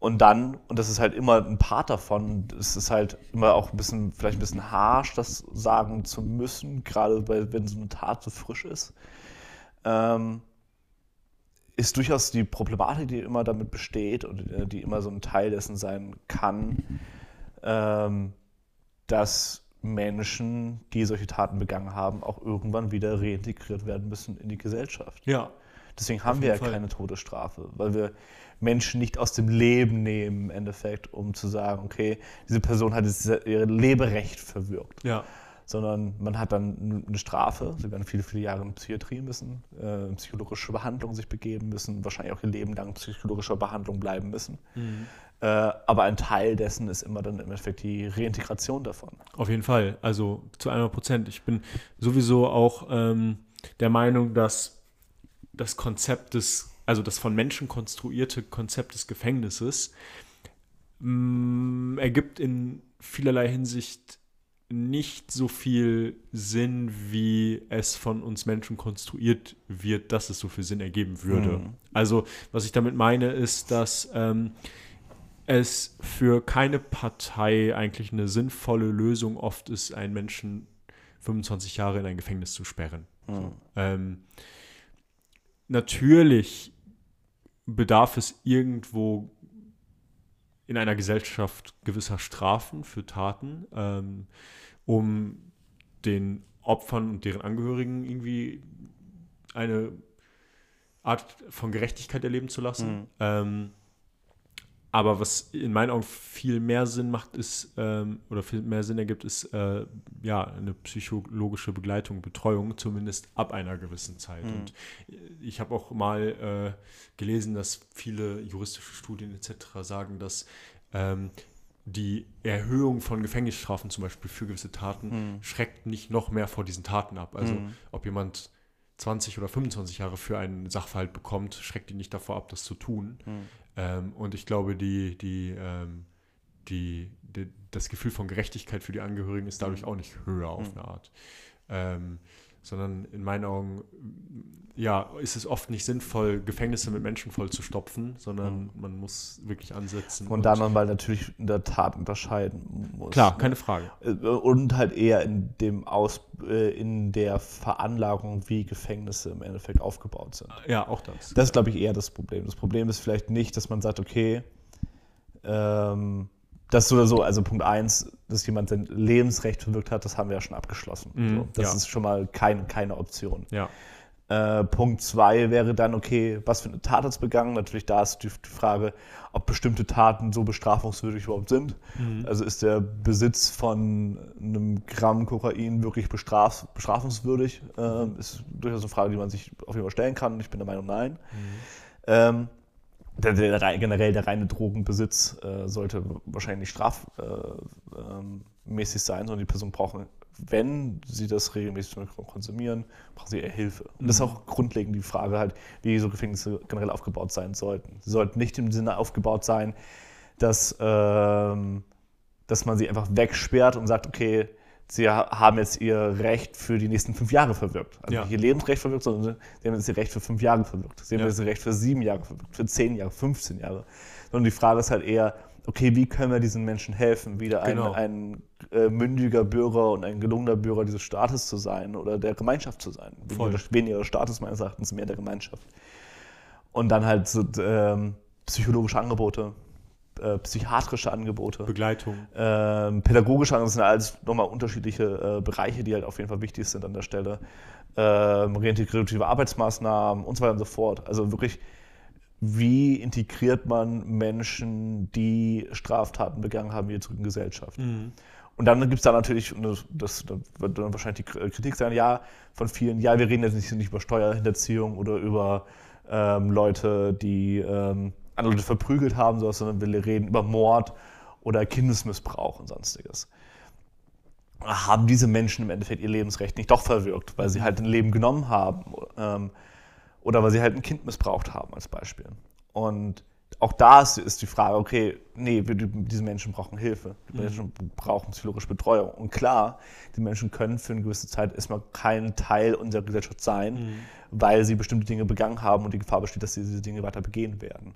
Und dann, und das ist halt immer ein Part davon, es ist halt immer auch ein bisschen, vielleicht ein bisschen harsch, das sagen zu müssen, gerade bei, wenn so eine Tat so frisch ist, ähm, ist durchaus die Problematik, die immer damit besteht und äh, die immer so ein Teil dessen sein kann, ähm, dass Menschen, die solche Taten begangen haben, auch irgendwann wieder reintegriert werden müssen in die Gesellschaft. Ja. Deswegen haben wir ja Fall. keine Todesstrafe, weil wir Menschen nicht aus dem Leben nehmen, im Endeffekt, um zu sagen, okay, diese Person hat jetzt ihr Leberecht verwirkt Ja. sondern man hat dann eine Strafe. Sie werden viele, viele Jahre in Psychiatrie müssen, äh, psychologische Behandlung sich begeben müssen, wahrscheinlich auch ihr Leben lang psychologischer Behandlung bleiben müssen. Äh, aber ein Teil dessen ist immer dann im Endeffekt die Reintegration davon. Auf jeden Fall, also zu 100 Prozent. Ich bin sowieso auch ähm, der Meinung, dass das Konzept des, also das von Menschen konstruierte Konzept des Gefängnisses mh, ergibt in vielerlei Hinsicht nicht so viel Sinn, wie es von uns Menschen konstruiert wird, dass es so viel Sinn ergeben würde. Mhm. Also, was ich damit meine, ist, dass ähm, es für keine Partei eigentlich eine sinnvolle Lösung oft ist, einen Menschen 25 Jahre in ein Gefängnis zu sperren. So. Ähm, natürlich bedarf es irgendwo in einer Gesellschaft gewisser Strafen für Taten, ähm, um den Opfern und deren Angehörigen irgendwie eine Art von Gerechtigkeit erleben zu lassen. Ähm, aber was in meinen Augen viel mehr Sinn macht, ist, ähm, oder viel mehr Sinn ergibt, ist äh, ja eine psychologische Begleitung, Betreuung, zumindest ab einer gewissen Zeit. Und ich habe auch mal äh, gelesen, dass viele juristische Studien etc. sagen, dass ähm, die Erhöhung von Gefängnisstrafen zum Beispiel für gewisse Taten schreckt nicht noch mehr vor diesen Taten ab. Also ob jemand 20 oder 25 Jahre für einen Sachverhalt bekommt, schreckt ihn nicht davor ab, das zu tun. Ähm, und ich glaube, die, die, ähm, die, die, das Gefühl von Gerechtigkeit für die Angehörigen ist dadurch auch nicht höher auf eine Art. Ähm, sondern in meinen Augen, ja, ist es oft nicht sinnvoll, Gefängnisse mit Menschen voll zu stopfen, sondern man muss wirklich ansetzen. Und da man mal natürlich in der Tat unterscheiden muss. Klar, keine Frage. Äh, Und halt eher in dem Aus, äh, in der Veranlagung, wie Gefängnisse im Endeffekt aufgebaut sind. Ja, auch das. Das ist, glaube ich, eher das Problem. Das Problem ist vielleicht nicht, dass man sagt, okay, ähm, das so oder so, also Punkt eins, dass jemand sein Lebensrecht verwirkt hat, das haben wir ja schon abgeschlossen. Mhm, so, das ja. ist schon mal kein, keine Option. Ja, Äh, Punkt zwei wäre dann, okay, was für eine Tat hat es begangen? Natürlich da ist die, die Frage, ob bestimmte Taten so bestrafungswürdig überhaupt sind. Also ist der Besitz von einem Gramm Kokain wirklich bestraf, bestrafungswürdig? Ähm, ist durchaus eine Frage, die man sich auf jeden Fall stellen kann. Ich bin der Meinung, nein. Ähm, der, der, generell der reine Drogenbesitz äh, sollte wahrscheinlich strafmäßig äh, ähm, sein, sondern die Person braucht, wenn sie das regelmäßig konsumieren, brauchen sie eher Hilfe. Und das ist auch grundlegend die Frage halt, wie so Gefängnisse generell aufgebaut sein sollten. Sie sollten nicht im Sinne aufgebaut sein, dass, ähm, dass man sie einfach wegsperrt und sagt, okay, sie ha- haben jetzt ihr Recht für die nächsten fünf Jahre verwirkt. Also Ja. nicht ihr Lebensrecht verwirkt, sondern sie haben jetzt ihr Recht für fünf Jahre verwirkt. Sie haben Ja. jetzt ihr Recht für sieben Jahre verwirkt, für zehn Jahre, 15 Jahre. Sondern die Frage ist halt eher, okay, wie können wir diesen Menschen helfen, wieder ein, Genau. ein äh, mündiger Bürger und ein gelungener Bürger dieses Staates zu sein oder der Gemeinschaft zu sein. Voll. Weniger, Staates meines Erachtens, mehr der Gemeinschaft. Und dann halt so ähm, psychologische Angebote, äh, psychiatrische Angebote. Begleitung. Ähm, pädagogische Angebote sind alles nochmal unterschiedliche äh, Bereiche, die halt auf jeden Fall wichtig sind an der Stelle. Ähm, reintegrative Arbeitsmaßnahmen und so weiter und so fort. Also wirklich, wie integriert man Menschen, die Straftaten begangen haben, wieder zurück in die Gesellschaft? Und dann gibt es da natürlich, und das, das da wird dann wahrscheinlich die Kritik sein, ja, von vielen, ja, wir reden jetzt nicht, nicht über Steuerhinterziehung oder über ähm, Leute, die ähm, andere Leute verprügelt haben, sondern wir reden über Mord oder Kindesmissbrauch und sonstiges. Haben diese Menschen im Endeffekt ihr Lebensrecht nicht doch verwirkt, weil sie halt ein Leben genommen haben ähm, oder weil sie halt ein Kind missbraucht haben als Beispiel. Und auch da ist, die Frage, okay, nee, wir, diese Menschen brauchen Hilfe, die Menschen brauchen psychologische Betreuung. Und klar, die Menschen können für eine gewisse Zeit erstmal kein Teil unserer Gesellschaft sein, weil sie bestimmte Dinge begangen haben und die Gefahr besteht, dass sie diese Dinge weiter begehen werden.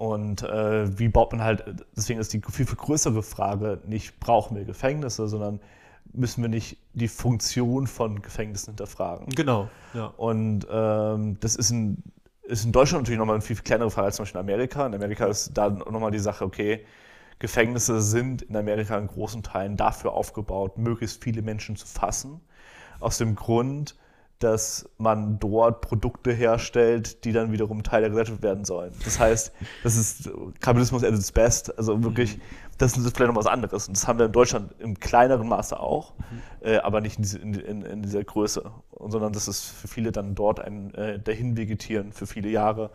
Und äh, wie baut man halt, deswegen ist die viel, viel größere Frage nicht, brauchen wir Gefängnisse, sondern müssen wir nicht die Funktion von Gefängnissen hinterfragen. Genau, ja. Und ähm, das ist in, ist in Deutschland natürlich nochmal eine viel, viel kleinere Frage als zum Beispiel in Amerika. In Amerika ist da nochmal die Sache, okay, Gefängnisse sind in Amerika in großen Teilen dafür aufgebaut, möglichst viele Menschen zu fassen. Aus dem Grund, dass man dort Produkte herstellt, die dann wiederum Teil der Gesellschaft werden sollen. Das heißt, das ist Kapitalismus at its best. Also wirklich, das ist vielleicht noch was anderes. Und das haben wir in Deutschland im kleineren Maße auch, mhm. äh, aber nicht in, diese, in, in, in, dieser Größe, sondern das ist für viele dann dort ein äh, dahin vegetieren für viele Jahre,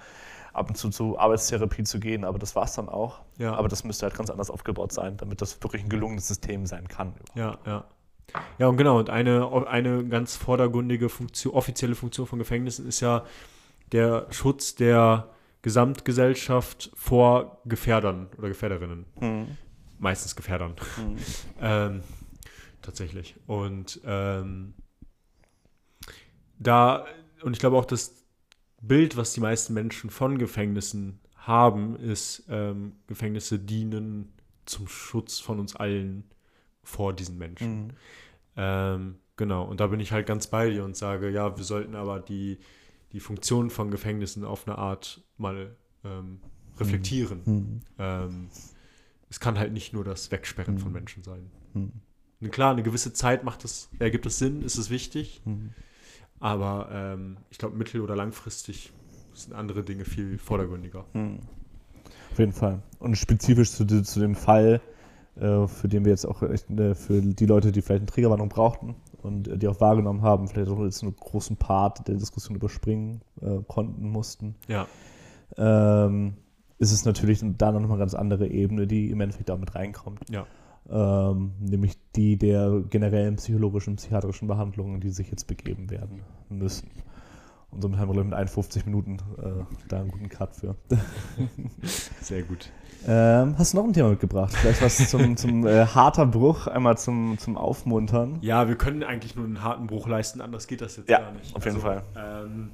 ab und zu zur Arbeitstherapie zu gehen, aber das war es dann auch. Ja. Aber das müsste halt ganz anders aufgebaut sein, damit das wirklich ein gelungenes System sein kann. Ja, ja. Ja, und genau, und eine, eine ganz vordergründige Funktion, offizielle Funktion von Gefängnissen ist ja der Schutz der Gesamtgesellschaft vor Gefährdern oder Gefährderinnen. Mhm. Meistens Gefährdern. Mhm. ähm, tatsächlich. Und ähm, da, und ich glaube auch, das Bild, was die meisten Menschen von Gefängnissen haben, ist, ähm, Gefängnisse dienen zum Schutz von uns allen vor diesen Menschen. Mhm. Ähm, genau, und da bin ich halt ganz bei dir und sage, ja, wir sollten aber die, die Funktion von Gefängnissen auf eine Art mal ähm, reflektieren. Mhm. mhm. Ähm, es kann halt nicht nur das Wegsperren mhm. von Menschen sein. Mhm. klar, eine gewisse Zeit macht es, ergibt es Sinn, ist es wichtig, mhm. aber ähm, ich glaube, mittel- oder langfristig sind andere Dinge viel vordergründiger. Mhm. Auf jeden Fall. Und spezifisch zu, zu dem Fall, für den wir jetzt auch echt, äh, für die Leute, die vielleicht eine Triggerwarnung brauchten und äh, die auch wahrgenommen haben, vielleicht auch jetzt einen großen Part der Diskussion überspringen äh, konnten, mussten. Ja. Ähm, ist es natürlich da noch eine ganz andere Ebene, die im Endeffekt da mit reinkommt. Ja. Ähm, nämlich die der generellen psychologischen, psychiatrischen Behandlungen, die sich jetzt begeben werden müssen. Und somit haben wir mit 51 Minuten äh, da einen guten Cut für. Sehr gut. Ähm, hast du noch ein Thema mitgebracht? Vielleicht was zum, zum äh, harter Bruch, einmal zum, zum Aufmuntern? Ja, wir können eigentlich nur einen harten Bruch leisten, anders geht das jetzt ja, gar nicht. Auf jeden also, Fall. Ähm,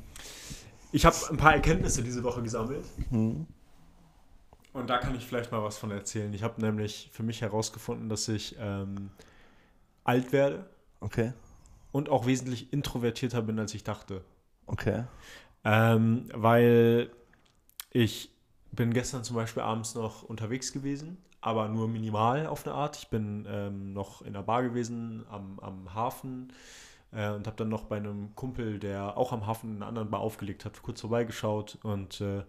ich habe ein paar Erkenntnisse diese Woche gesammelt. Mhm. Und da kann ich vielleicht mal was von erzählen. Ich habe nämlich für mich herausgefunden, dass ich ähm, alt werde. Okay. Und auch wesentlich introvertierter bin, als ich dachte. Okay. Ähm, weil ich bin gestern zum Beispiel abends noch unterwegs gewesen, aber nur minimal auf eine Art. Ich bin ähm, noch in der Bar gewesen am, am Hafen äh, und habe dann noch bei einem Kumpel, der auch am Hafen in einer anderen Bar aufgelegt hat, kurz vorbeigeschaut und äh,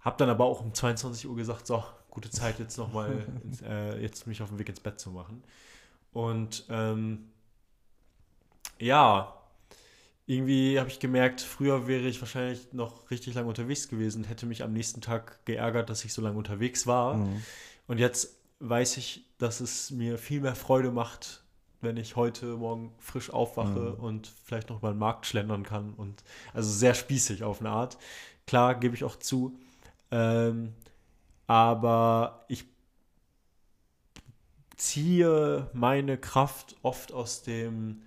habe dann aber auch um 22 Uhr gesagt, so, gute Zeit jetzt nochmal, äh, jetzt mich auf den Weg ins Bett zu machen. Und ähm, ja, irgendwie habe ich gemerkt, früher wäre ich wahrscheinlich noch richtig lange unterwegs gewesen und hätte mich am nächsten Tag geärgert, dass ich so lange unterwegs war. Mhm. Und jetzt weiß ich, dass es mir viel mehr Freude macht, wenn ich heute Morgen frisch aufwache mhm. und vielleicht noch mal den Markt schlendern kann. Und also sehr spießig auf eine Art. Klar, gebe ich auch zu. Ähm, aber ich ziehe meine Kraft oft aus dem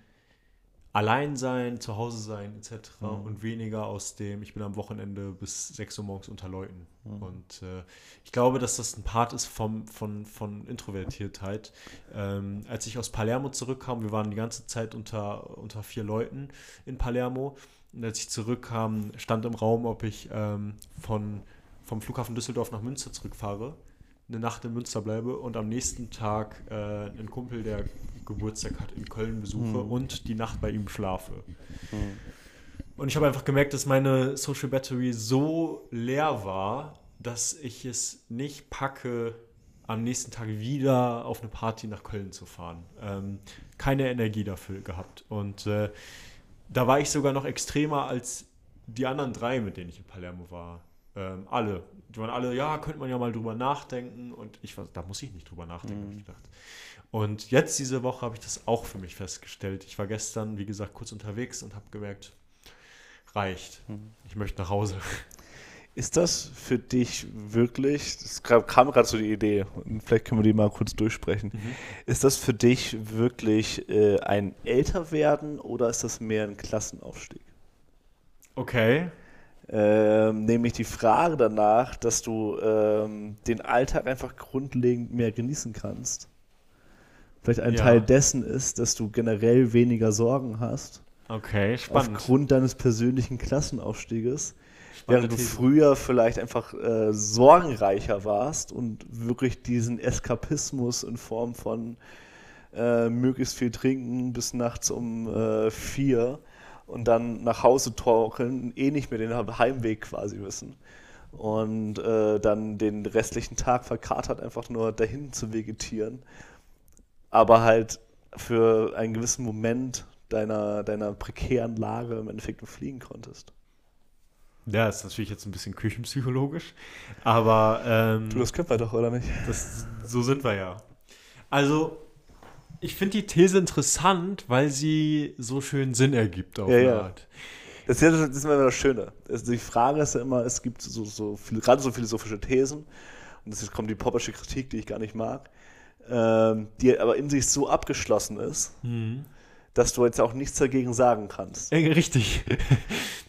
allein sein, zu Hause sein etc. Mhm. und weniger aus dem, ich bin am Wochenende bis 6 Uhr morgens unter Leuten. Mhm. Und äh, ich glaube, dass das ein Part ist vom, von, von Introvertiertheit. Ähm, als ich aus Palermo zurückkam, wir waren die ganze Zeit unter, unter vier Leuten in Palermo. Und als ich zurückkam, stand im Raum, ob ich ähm, von, vom Flughafen Düsseldorf nach Münster zurückfahre eine Nacht in Münster bleibe und am nächsten Tag äh, einen Kumpel, der Geburtstag hat, in Köln besuche mhm. und die Nacht bei ihm schlafe. Mhm. Und ich habe einfach gemerkt, dass meine Social Battery so leer war, dass ich es nicht packe, am nächsten Tag wieder auf eine Party nach Köln zu fahren. Ähm, keine Energie dafür gehabt. Und äh, da war ich sogar noch extremer als die anderen drei, mit denen ich in Palermo war. Ähm, alle. Die waren alle, ja, könnte man ja mal drüber nachdenken. Und ich war, da muss ich nicht drüber nachdenken, mhm. ich gedacht. Und jetzt diese Woche habe ich das auch für mich festgestellt. Ich war gestern, wie gesagt, kurz unterwegs und habe gemerkt, reicht. Mhm. Ich möchte nach Hause. Ist das für dich wirklich, es kam gerade so die Idee, und vielleicht können wir die mal kurz durchsprechen. Mhm. Ist das für dich wirklich äh, ein Älterwerden oder ist das mehr ein Klassenaufstieg? Okay. Ähm, nämlich die Frage danach, dass du ähm, den Alltag einfach grundlegend mehr genießen kannst. Vielleicht ein ja. Teil dessen ist, dass du generell weniger Sorgen hast. Okay, spannend. Aufgrund deines persönlichen Klassenaufstieges. Während du früher vielleicht einfach äh, sorgenreicher warst und wirklich diesen Eskapismus in Form von äh, möglichst viel trinken bis nachts um äh, vier und dann nach Hause torkeln, eh nicht mehr den Heimweg quasi wissen. Und äh, dann den restlichen Tag verkatert einfach nur dahin zu vegetieren. Aber halt für einen gewissen Moment deiner, deiner prekären Lage im Endeffekt fliegen konntest. Ja, ist natürlich jetzt ein bisschen küchenpsychologisch, aber. Ähm, du, das können wir doch, oder nicht? Das, so sind wir ja. Also, ich finde die These interessant, weil sie so schön Sinn ergibt auf ja, eine ja. Art. Das ist, das ist immer das Schöne. Also die Frage ist ja immer, es gibt so, so viele, gerade so philosophische Thesen, und jetzt kommt die poppersche Kritik, die ich gar nicht mag, ähm, die aber in sich so abgeschlossen ist, mhm. dass du jetzt auch nichts dagegen sagen kannst. Äh, richtig.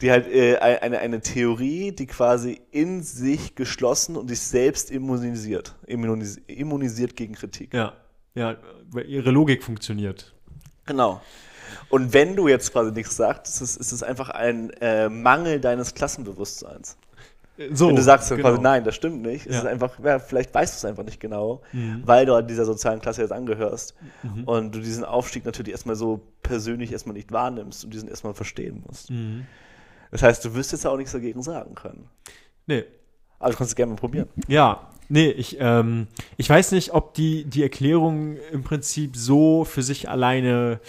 Die halt äh, eine, eine Theorie, die quasi in sich geschlossen und sich selbst immunisiert. Immunisiert gegen Kritik. Ja. Ja, weil ihre Logik funktioniert. Genau. Und wenn du jetzt quasi nichts sagst, ist es, ist es einfach ein äh, Mangel deines Klassenbewusstseins. So, wenn du sagst genau. quasi, nein, das stimmt nicht, ja. ist einfach, ja, vielleicht weißt du es einfach nicht genau, mhm. weil du an dieser sozialen Klasse jetzt angehörst mhm. und du diesen Aufstieg natürlich erstmal so persönlich erstmal nicht wahrnimmst und diesen erstmal verstehen musst. Mhm. Das heißt, du wirst jetzt auch nichts dagegen sagen können. Nee. Aber du kannst es gerne mal probieren. Ja, Nee, ich, ähm, ich weiß nicht, ob die, die Erklärung im Prinzip so für sich alleine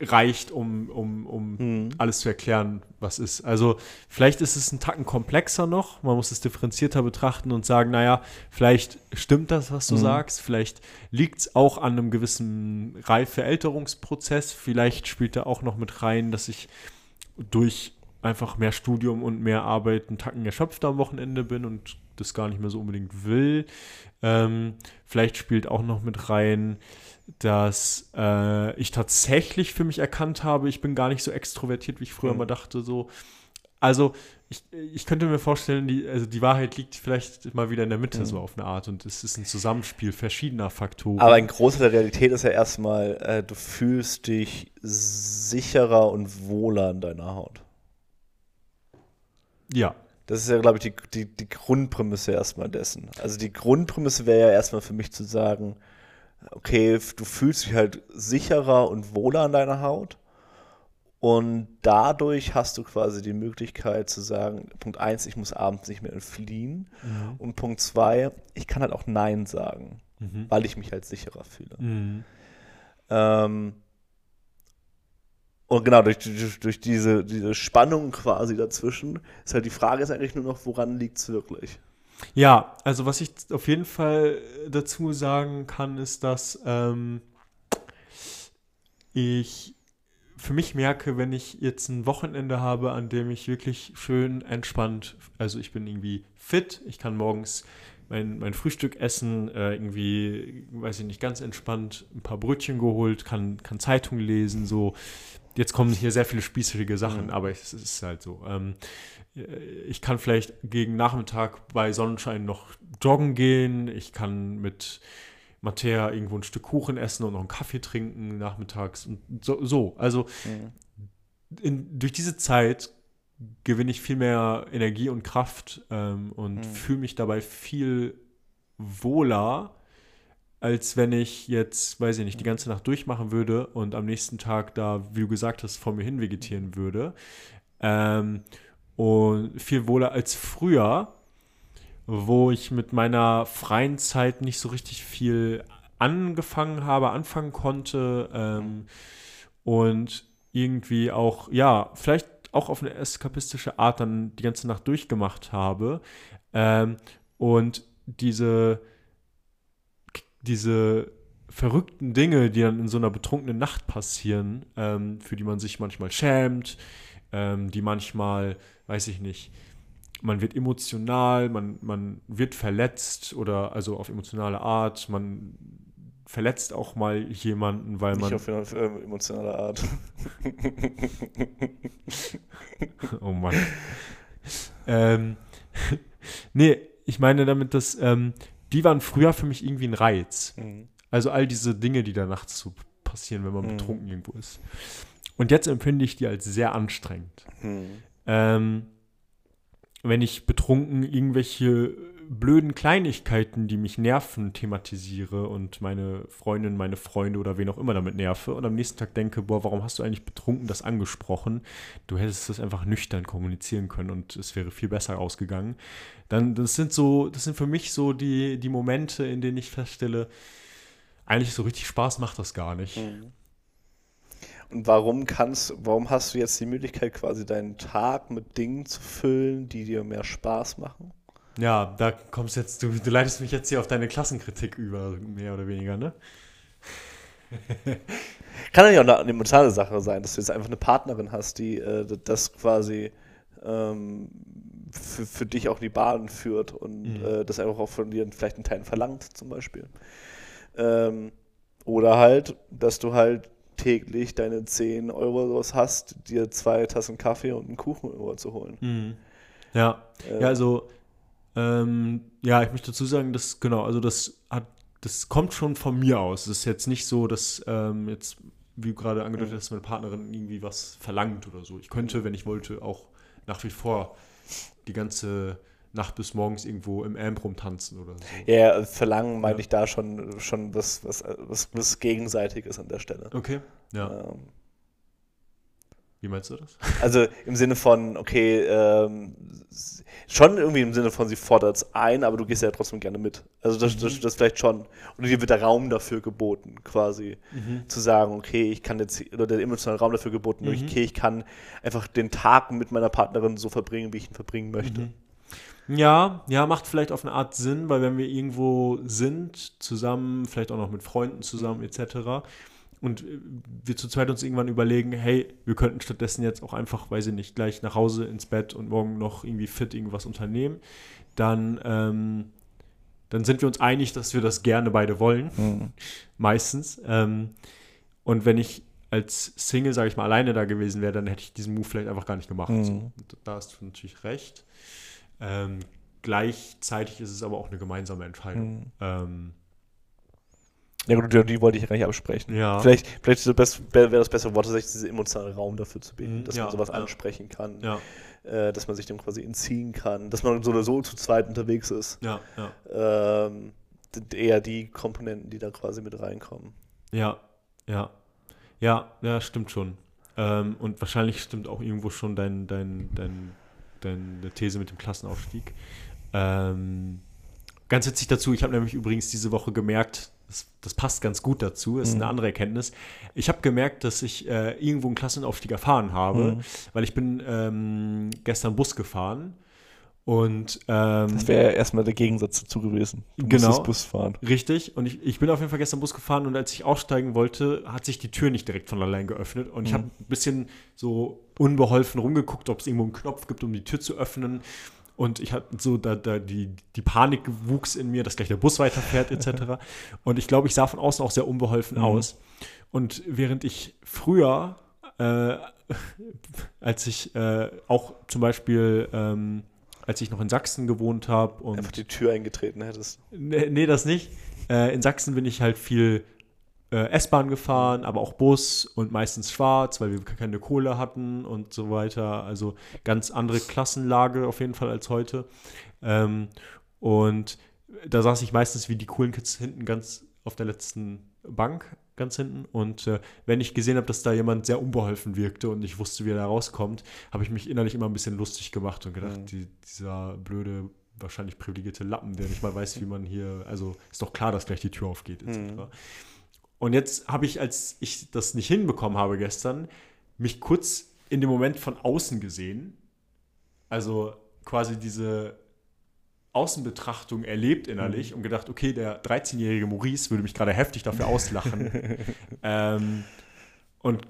reicht, um, um, um mhm. alles zu erklären, was ist. Also vielleicht ist es ein Tacken komplexer noch, man muss es differenzierter betrachten und sagen, naja, vielleicht stimmt das, was du mhm. sagst, vielleicht liegt es auch an einem gewissen Reifeälterungsprozess, vielleicht spielt da auch noch mit rein, dass ich durch einfach mehr Studium und mehr Arbeit einen Tacken erschöpfter am Wochenende bin und das gar nicht mehr so unbedingt will. Ähm, vielleicht spielt auch noch mit rein, dass äh, ich tatsächlich für mich erkannt habe, ich bin gar nicht so extrovertiert, wie ich früher mhm. mal dachte. So. Also ich, ich könnte mir vorstellen, die, also die Wahrheit liegt vielleicht mal wieder in der Mitte, mhm. so auf eine Art. Und es ist ein Zusammenspiel verschiedener Faktoren. Aber ein Großteil der Realität ist ja erstmal, äh, du fühlst dich sicherer und wohler in deiner Haut. Ja. Das ist ja, glaube ich, die, die, die Grundprämisse erstmal dessen. Also die Grundprämisse wäre ja erstmal für mich zu sagen, okay, du fühlst dich halt sicherer und wohler an deiner Haut. Und dadurch hast du quasi die Möglichkeit zu sagen, Punkt 1, ich muss abends nicht mehr entfliehen. Mhm. Und Punkt 2, ich kann halt auch Nein sagen, mhm. weil ich mich halt sicherer fühle. Mhm. Ähm, und genau, durch, durch, durch, diese, diese Spannung quasi dazwischen ist halt die Frage ist eigentlich nur noch, woran liegt es wirklich? Ja, also was ich auf jeden Fall dazu sagen kann, ist, dass ähm, ich für mich merke, wenn ich jetzt ein Wochenende habe, an dem ich wirklich schön entspannt, also ich bin irgendwie fit, ich kann morgens mein, mein Frühstück essen, äh, irgendwie, weiß ich nicht, ganz entspannt ein paar Brötchen geholt, kann, kann Zeitung lesen, so jetzt kommen hier sehr viele spießige Sachen, mhm. aber es ist halt so. Ähm, ich kann vielleicht gegen Nachmittag bei Sonnenschein noch joggen gehen. Ich kann mit Mattea irgendwo ein Stück Kuchen essen und noch einen Kaffee trinken nachmittags. Und so, so. also mhm. in, durch diese Zeit gewinne ich viel mehr Energie und Kraft ähm, und mhm. fühle mich dabei viel wohler als wenn ich jetzt, weiß ich nicht, die ganze Nacht durchmachen würde und am nächsten Tag da, wie du gesagt hast, vor mir hin vegetieren würde. Ähm, und viel wohler als früher, wo ich mit meiner freien Zeit nicht so richtig viel angefangen habe, anfangen konnte ähm, und irgendwie auch, ja, vielleicht auch auf eine eskapistische Art dann die ganze Nacht durchgemacht habe. Ähm, und diese diese verrückten Dinge, die dann in so einer betrunkenen Nacht passieren, ähm, für die man sich manchmal schämt, ähm, die manchmal, weiß ich nicht, man wird emotional, man, man wird verletzt oder also auf emotionale Art, man verletzt auch mal jemanden, weil man. Nicht auf äh, emotionale Art. oh Mann. ähm, nee, ich meine damit, dass ähm, die waren früher für mich irgendwie ein Reiz. Mhm. Also all diese Dinge, die da nachts so passieren, wenn man mhm. betrunken irgendwo ist. Und jetzt empfinde ich die als sehr anstrengend. Mhm. Ähm, wenn ich betrunken irgendwelche blöden Kleinigkeiten, die mich nerven, thematisiere und meine Freundin, meine Freunde oder wen auch immer damit nerve und am nächsten Tag denke, boah, warum hast du eigentlich betrunken das angesprochen? Du hättest das einfach nüchtern kommunizieren können und es wäre viel besser ausgegangen. Dann, das sind so, das sind für mich so die, die Momente, in denen ich feststelle, eigentlich so richtig Spaß macht das gar nicht. Mhm. Und warum kannst, warum hast du jetzt die Möglichkeit, quasi deinen Tag mit Dingen zu füllen, die dir mehr Spaß machen? Ja, da kommst jetzt, du, du leitest mich jetzt hier auf deine Klassenkritik über, mehr oder weniger, ne? Kann ja auch eine, emotionale Sache sein, dass du jetzt einfach eine Partnerin hast, die äh, das quasi ähm, für, für dich auch die Bahn führt und Mhm. äh, das einfach auch von dir vielleicht einen Teil verlangt, zum Beispiel. Ähm, oder halt, dass du halt täglich deine 10 Euro was hast, dir zwei Tassen Kaffee und einen Kuchen irgendwo zu holen. Mhm. Ja. Äh, Ja, also, ähm, ja, ich möchte dazu sagen, dass, genau, also das hat, das kommt schon von mir aus. Es ist jetzt nicht so, dass ähm, jetzt, wie du gerade angedeutet hast, meine Partnerin irgendwie was verlangt oder so. Ich könnte, wenn ich wollte, auch nach wie vor die ganze Nacht bis morgens irgendwo im Amp rumtanzen oder so. Ja, ja, verlangen meine Ja. ich da schon, schon was, was, was, was Gegenseitiges an der Stelle. Okay, ja. Ähm, Wie meinst du das? also im Sinne von, okay, ähm, schon irgendwie im Sinne von, sie fordert es ein, aber du gehst ja trotzdem gerne mit. Also das, das, das vielleicht schon. Und dir wird der Raum dafür geboten, quasi. Zu sagen, okay, ich kann jetzt, oder der emotionale Raum dafür geboten, Mhm. okay, ich kann einfach den Tag mit meiner Partnerin so verbringen, wie ich ihn verbringen möchte. Mhm. Ja, ja, macht vielleicht auf eine Art Sinn, weil wenn wir irgendwo sind, zusammen, vielleicht auch noch mit Freunden zusammen, etc., und äh, wir zu zweit uns irgendwann überlegen, hey, wir könnten stattdessen jetzt auch einfach, weiß ich nicht, gleich nach Hause ins Bett und morgen noch irgendwie fit irgendwas unternehmen, dann, ähm, dann sind wir uns einig, dass wir das gerne beide wollen, Mhm. meistens. Ähm, und wenn ich als Single, sage ich mal, alleine da gewesen wäre, dann hätte ich diesen Move vielleicht einfach gar nicht gemacht. Mhm. So. Da hast du natürlich recht. Ähm, gleichzeitig ist es aber auch eine gemeinsame Entscheidung. Mhm. Ja gut, die, wollte ich ja gar nicht absprechen. ja. Vielleicht, vielleicht wäre wär das bessere Wort, tatsächlich diesen emotionalen Raum dafür zu bieten, Mhm, dass ja, man sowas ja. ansprechen kann, Ja, äh, dass man sich dem quasi entziehen kann, dass man so oder so zu zweit unterwegs ist. ja, ja. Ähm, eher die Komponenten, die da quasi mit reinkommen. Ja, ja. Ja, ja, stimmt schon. Ähm, und wahrscheinlich stimmt auch irgendwo schon dein, dein, dein, deine These mit dem Klassenaufstieg. Ähm, ganz witzig dazu, ich habe nämlich übrigens diese Woche gemerkt, das, das passt ganz gut dazu, ist eine Mhm. andere Erkenntnis. Ich habe gemerkt, dass ich äh, irgendwo einen Klassenaufstieg erfahren habe, Mhm. weil ich bin ähm, gestern Bus gefahren und ähm, Das wäre ja erstmal der Gegensatz dazu gewesen. Du Genau. Bus fahren. Richtig, und ich, ich bin auf jeden Fall gestern Bus gefahren und als ich aussteigen wollte, hat sich die Tür nicht direkt von allein geöffnet. Und ich Mhm. habe ein bisschen so unbeholfen rumgeguckt, ob es irgendwo einen Knopf gibt, um die Tür zu öffnen. Und ich hatte so, da, da die, die Panik wuchs in mir, dass gleich der Bus weiterfährt, etc. und ich glaube, ich sah von außen auch sehr unbeholfen Mhm. aus. Und während ich früher, äh, als ich äh, auch zum Beispiel, ähm, als ich noch in Sachsen gewohnt habe und Einfach die Tür eingetreten hättest. Nee, nee, das nicht. Äh, in Sachsen bin ich halt viel äh, S-Bahn gefahren, aber auch Bus und meistens schwarz, weil wir keine Kohle hatten und so weiter. Also ganz andere Klassenlage auf jeden Fall als heute. Ähm, und da saß ich meistens wie die coolen Kids hinten ganz auf der letzten Bank, ganz hinten. Und äh, wenn ich gesehen habe, dass da jemand sehr unbeholfen wirkte und ich wusste, wie er da rauskommt, habe ich mich innerlich immer ein bisschen lustig gemacht und gedacht, Mhm. die, dieser blöde, wahrscheinlich privilegierte Lappen, der nicht mal weiß, wie man hier, also ist doch klar, dass gleich die Tür aufgeht, etc. Mhm. Und jetzt habe ich, als ich das nicht hinbekommen habe gestern, mich kurz in dem Moment von außen gesehen. Also quasi diese Außenbetrachtung erlebt innerlich Mhm. und gedacht, okay, der 13-jährige Maurice würde mich gerade heftig dafür auslachen. ähm, und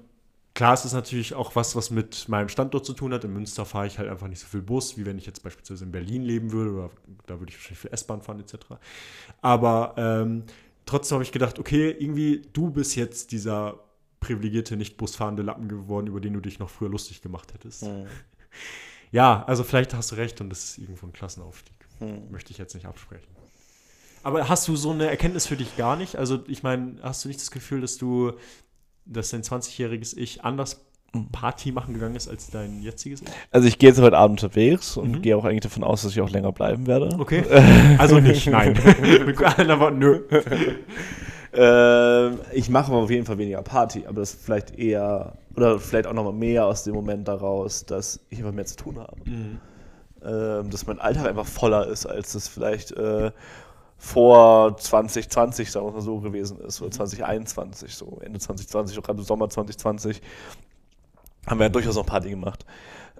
klar, es ist natürlich auch was, was mit meinem Standort zu tun hat. In Münster fahre ich halt einfach nicht so viel Bus, wie wenn ich jetzt beispielsweise in Berlin leben würde oder da würde ich wahrscheinlich viel S-Bahn fahren etc. Aber ähm, trotzdem habe ich gedacht, okay, irgendwie du bist jetzt dieser privilegierte, nicht busfahrende Lappen geworden, über den du dich noch früher lustig gemacht hättest. Hm. Ja, also vielleicht hast du recht und das ist irgendwo ein Klassenaufstieg. Hm. Möchte ich jetzt nicht absprechen. Aber hast du so eine Erkenntnis für dich gar nicht? Also, ich meine, hast du nicht das Gefühl, dass du, dass dein 20-jähriges Ich anders Party machen gegangen ist als dein jetziges? Also ich gehe jetzt heute Abend unterwegs und Mhm. gehe auch eigentlich davon aus, dass ich auch länger bleiben werde. Okay. Also nicht, nein. Mit anderen Worten, nö. Ähm, ich mache aber auf jeden Fall weniger Party, aber das vielleicht eher, oder vielleicht auch nochmal mehr aus dem Moment daraus, dass ich einfach mehr zu tun habe. Ähm, dass mein Alltag einfach voller ist, als das vielleicht äh, vor 2020, sagen wir mal so, gewesen ist, oder 2021, so Ende 2020, auch gerade im Sommer 2020, haben wir ja durchaus noch Party gemacht.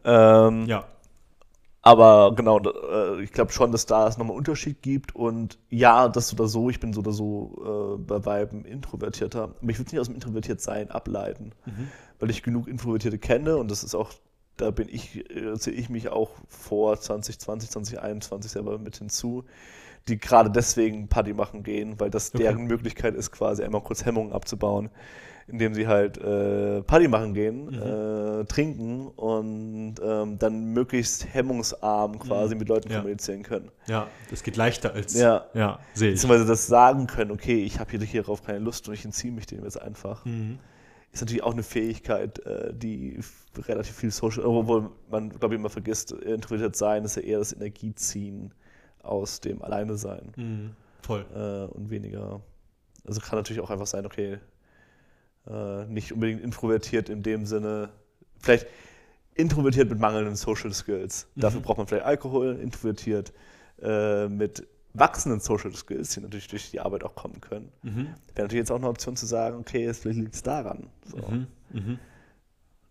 Ähm, Ja. aber genau, äh, ich glaube schon, dass da es nochmal einen Unterschied gibt. Und ja, das oder so, ich bin so oder so äh, bei Weiben introvertierter. Aber ich würde nicht aus dem Introvertiertsein ableiten, weil ich genug Introvertierte kenne und das ist auch, da bin ich, äh, zähle ich mich auch vor 2020, 2021 selber mit hinzu, die gerade deswegen Party machen gehen, weil das Okay. deren Möglichkeit ist, quasi einmal kurz Hemmungen abzubauen, indem sie halt äh, Party machen gehen, äh, trinken und ähm, dann möglichst hemmungsarm quasi mit Leuten Ja. kommunizieren können. Ja, das geht leichter als. Ja. Ja, sehe ich. Beziehungsweise das sagen können, okay, ich habe hier hierauf keine Lust und ich entziehe mich dem jetzt einfach. Mhm. Ist natürlich auch eine Fähigkeit, äh, die relativ viel Social, obwohl man, glaube ich, immer vergisst, introvertiert sein ist ja eher das Energieziehen aus dem Alleine sein Mhm. Voll. äh, und weniger. Also kann natürlich auch einfach sein, okay, äh, nicht unbedingt introvertiert in dem Sinne, vielleicht introvertiert mit mangelnden Social Skills. Dafür braucht man vielleicht Alkohol, introvertiert äh, mit wachsenden Social Skills, die natürlich durch die Arbeit auch kommen können. Mhm. Wäre natürlich jetzt auch eine Option zu sagen, okay, jetzt vielleicht liegt es daran. So. Mhm.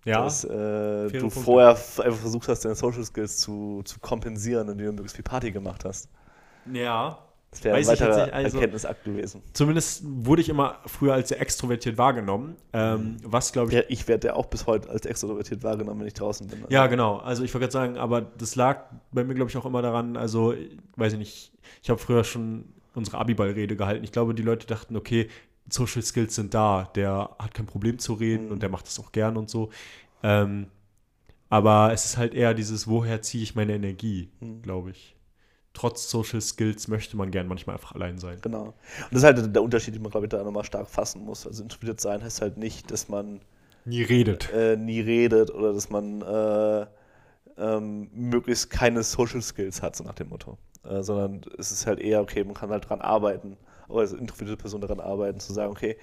Mhm. Ja. Dass äh, du vorher einfach versucht hast, deine Social Skills zu, zu kompensieren, indem du möglichst viel Party gemacht hast. ja. Das wäre ein weiterer also- Erkenntnisakt gewesen. Zumindest wurde ich immer früher als sehr extrovertiert wahrgenommen. Ähm, was, glaube ich, Ja, ich werde ja auch bis heute als extrovertiert wahrgenommen, wenn ich draußen bin. Ja, genau. Also ich wollte gerade sagen, aber das lag bei mir, glaube ich, auch immer daran, also, ich weiß ich nicht, ich habe früher schon unsere Abiball-Rede gehalten. Ich glaube, die Leute dachten, okay, Social Skills sind da, der hat kein Problem zu reden und der macht das auch gern und so. Ähm, aber es ist halt eher dieses, woher ziehe ich meine Energie, glaube ich. Trotz Social Skills möchte man gern manchmal einfach allein sein. Genau. Und das ist halt der Unterschied, den man, glaube ich, da nochmal stark fassen muss. Also introvertiert sein heißt halt nicht, dass man Nie redet. äh, nie redet oder dass man äh, ähm, möglichst keine Social Skills hat, so nach dem Motto. Äh, sondern es ist halt eher, okay, man kann halt dran arbeiten, oder als introvertierte Person daran arbeiten, zu sagen, okay,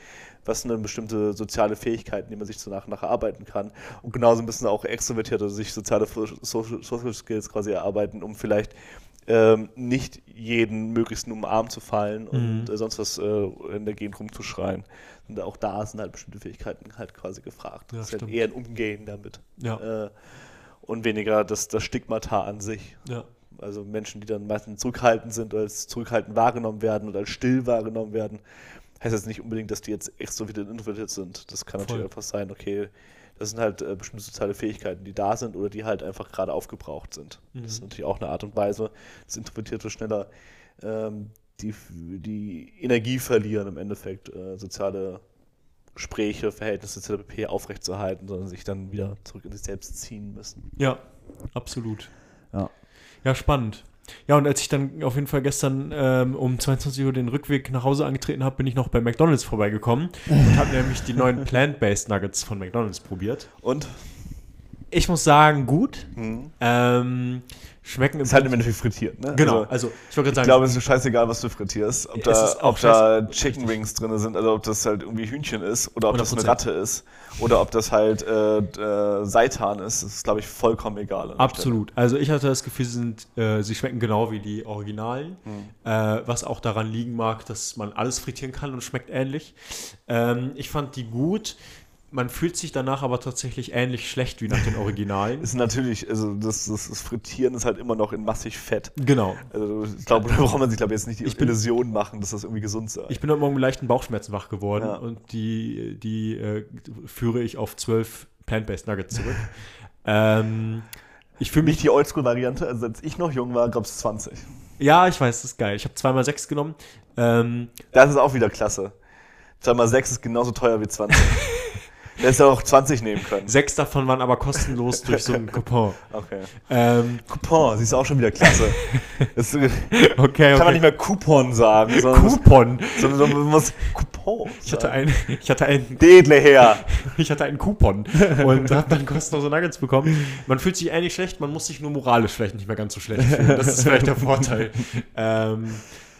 was sind denn bestimmte soziale Fähigkeiten, die man sich so nach und nach erarbeiten kann. Und genauso müssen auch Extrovertierte sich soziale Social, Social Skills quasi erarbeiten, um vielleicht ähm, nicht jeden möglichst nur umarmen zu fallen und äh, sonst was äh, in der Gegend rumzuschreien. Und auch da sind halt bestimmte Fähigkeiten halt quasi gefragt. Ja, das ist halt eher ein Umgehen damit. Ja. Äh, und weniger das, das Stigmata an sich. Ja. Also Menschen, die dann meistens zurückhaltend sind oder als zurückhaltend wahrgenommen werden oder als still wahrgenommen werden, heißt jetzt nicht unbedingt, dass die jetzt extrovertiert und introvertiert sind. Das kann natürlich Voll. einfach sein, okay, das sind halt äh, bestimmte soziale Fähigkeiten, die da sind oder die halt einfach gerade aufgebraucht sind. Das Mhm. ist natürlich auch eine Art und Weise, dass Introvertierte schneller ähm, die, die Energie verlieren, im Endeffekt äh, soziale Gespräche, Verhältnisse etc. pp. aufrechtzuerhalten, sondern sich dann wieder zurück in sich selbst ziehen müssen. Ja, absolut. Ja. Ja, spannend. Ja, und als ich dann auf jeden Fall gestern ähm, um 22 Uhr den Rückweg nach Hause angetreten habe, bin ich noch bei McDonalds vorbeigekommen und habe nämlich die neuen Plant-Based Nuggets von McDonalds probiert. Und? Ich muss sagen, gut. Mhm. Ähm, schmecken im Ist halt im Endeffekt frittiert, ne? Genau, Also, also ich wollte ich gerade glaube, sagen, es ist scheißegal, was du frittierst. Ob da, ob da Chicken Wings drin sind, also ob das halt irgendwie Hühnchen ist oder ob das eine 100%. Ratte ist oder ob das halt äh, äh, Seitan ist. Das ist, glaube ich, vollkommen egal. Absolut. Also ich hatte das Gefühl, sie, sind, äh, sie schmecken genau wie die Originalen. Mhm. Äh, was auch daran liegen mag, dass man alles frittieren kann und schmeckt ähnlich. Ähm, ich fand die gut. Man fühlt sich danach aber tatsächlich ähnlich schlecht wie nach den Originalen. Ist natürlich, also das, das, das Frittieren ist halt immer noch in massig Fett. genau. Also ich glaube, da braucht man sich, glaube ich, jetzt nicht die Ich bin- Illusion machen, dass das irgendwie gesund sei. Ich bin heute Morgen mit leichten Bauchschmerzen wach geworden Ja. und die, die äh, führe ich auf zwölf Plant-Based Nuggets zurück. ähm, ich fühle mich nicht die Oldschool-Variante, also als ich noch jung war, gab es 20. Ja, ich weiß, das ist geil. Ich habe zweimal sechs genommen. Ähm, Das ist auch wieder klasse. 2 mal 6 ist genauso teuer wie 20. Der hätte auch 20 nehmen können. Sechs davon waren aber kostenlos durch so einen Coupon. Okay. Ähm, Coupon, siehst du auch schon wieder klasse. Das okay, okay. kann man nicht mehr Coupon sagen, Coupon. sondern man muss Coupon. Ich hatte einen, ich hatte einen, Dedle her. ich hatte einen Coupon und habe dann kostenlose Nuggets bekommen. Man fühlt sich eigentlich schlecht, man muss sich nur moralisch vielleicht nicht mehr ganz so schlecht fühlen. Das ist vielleicht der Vorteil. Ähm,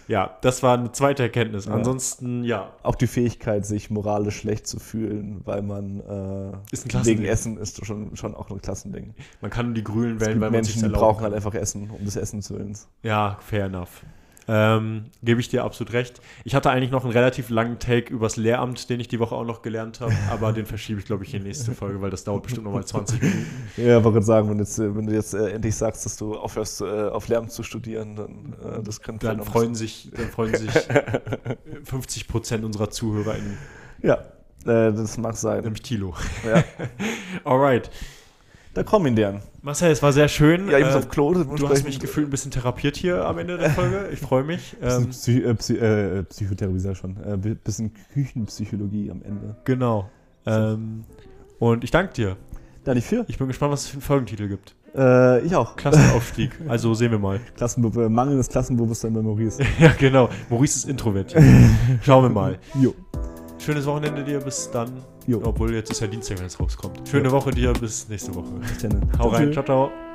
ja, das war eine zweite Erkenntnis. Ansonsten, ja, Auch die Fähigkeit, sich moralisch schlecht zu fühlen, weil man äh, wegen Essen ist schon, schon auch ein Klassending. man kann die Grünen wählen, weil man sich Menschen, die brauchen halt einfach Essen, um des Essens willens. Ja, fair enough. Ähm, Gebe ich dir absolut recht. Ich hatte eigentlich noch einen relativ langen Take übers Lehramt, den ich die Woche auch noch gelernt habe, aber den verschiebe ich, glaube ich, in die nächste Folge, weil das dauert bestimmt nochmal 20 Minuten. Ja, wollte gerade sagen, wenn, jetzt, äh, wenn du jetzt äh, endlich sagst, dass du aufhörst, äh, auf Lehramt zu studieren, dann äh, das könnte Dann freuen sich, dann freuen sich 50 Prozent unserer ZuhörerInnen, Ja, äh, das mag sein. nämlich Tilo. Ja. Alright. Da kommen deren. Marcel, es war sehr schön. Ja, ich muss Äh, auf Klo. Du hast mich gefühlt ein bisschen therapiert hier am Ende der Folge. Ich freue mich. Ähm, Psy äh, Psy äh, Psychotherapie sag ich schon. Äh, bi- bisschen Küchenpsychologie am Ende. genau. Ähm, und ich danke dir. Da nicht für? Ich bin gespannt, was es für einen Folgentitel gibt. Äh, ich auch. Klassenaufstieg. Also sehen wir mal. Klassenbe äh, mangelndes Klassenbewusstsein bei Maurice. Ja, genau. Maurice ist introvertiert. Schauen wir mal. Jo. Schönes Wochenende dir. Bis dann. Jo. Obwohl, jetzt ist ja Dienstag, wenn es rauskommt. Schöne Woche dir. Bis nächste Woche. Bis dann. Hau rein. Ciao, ciao.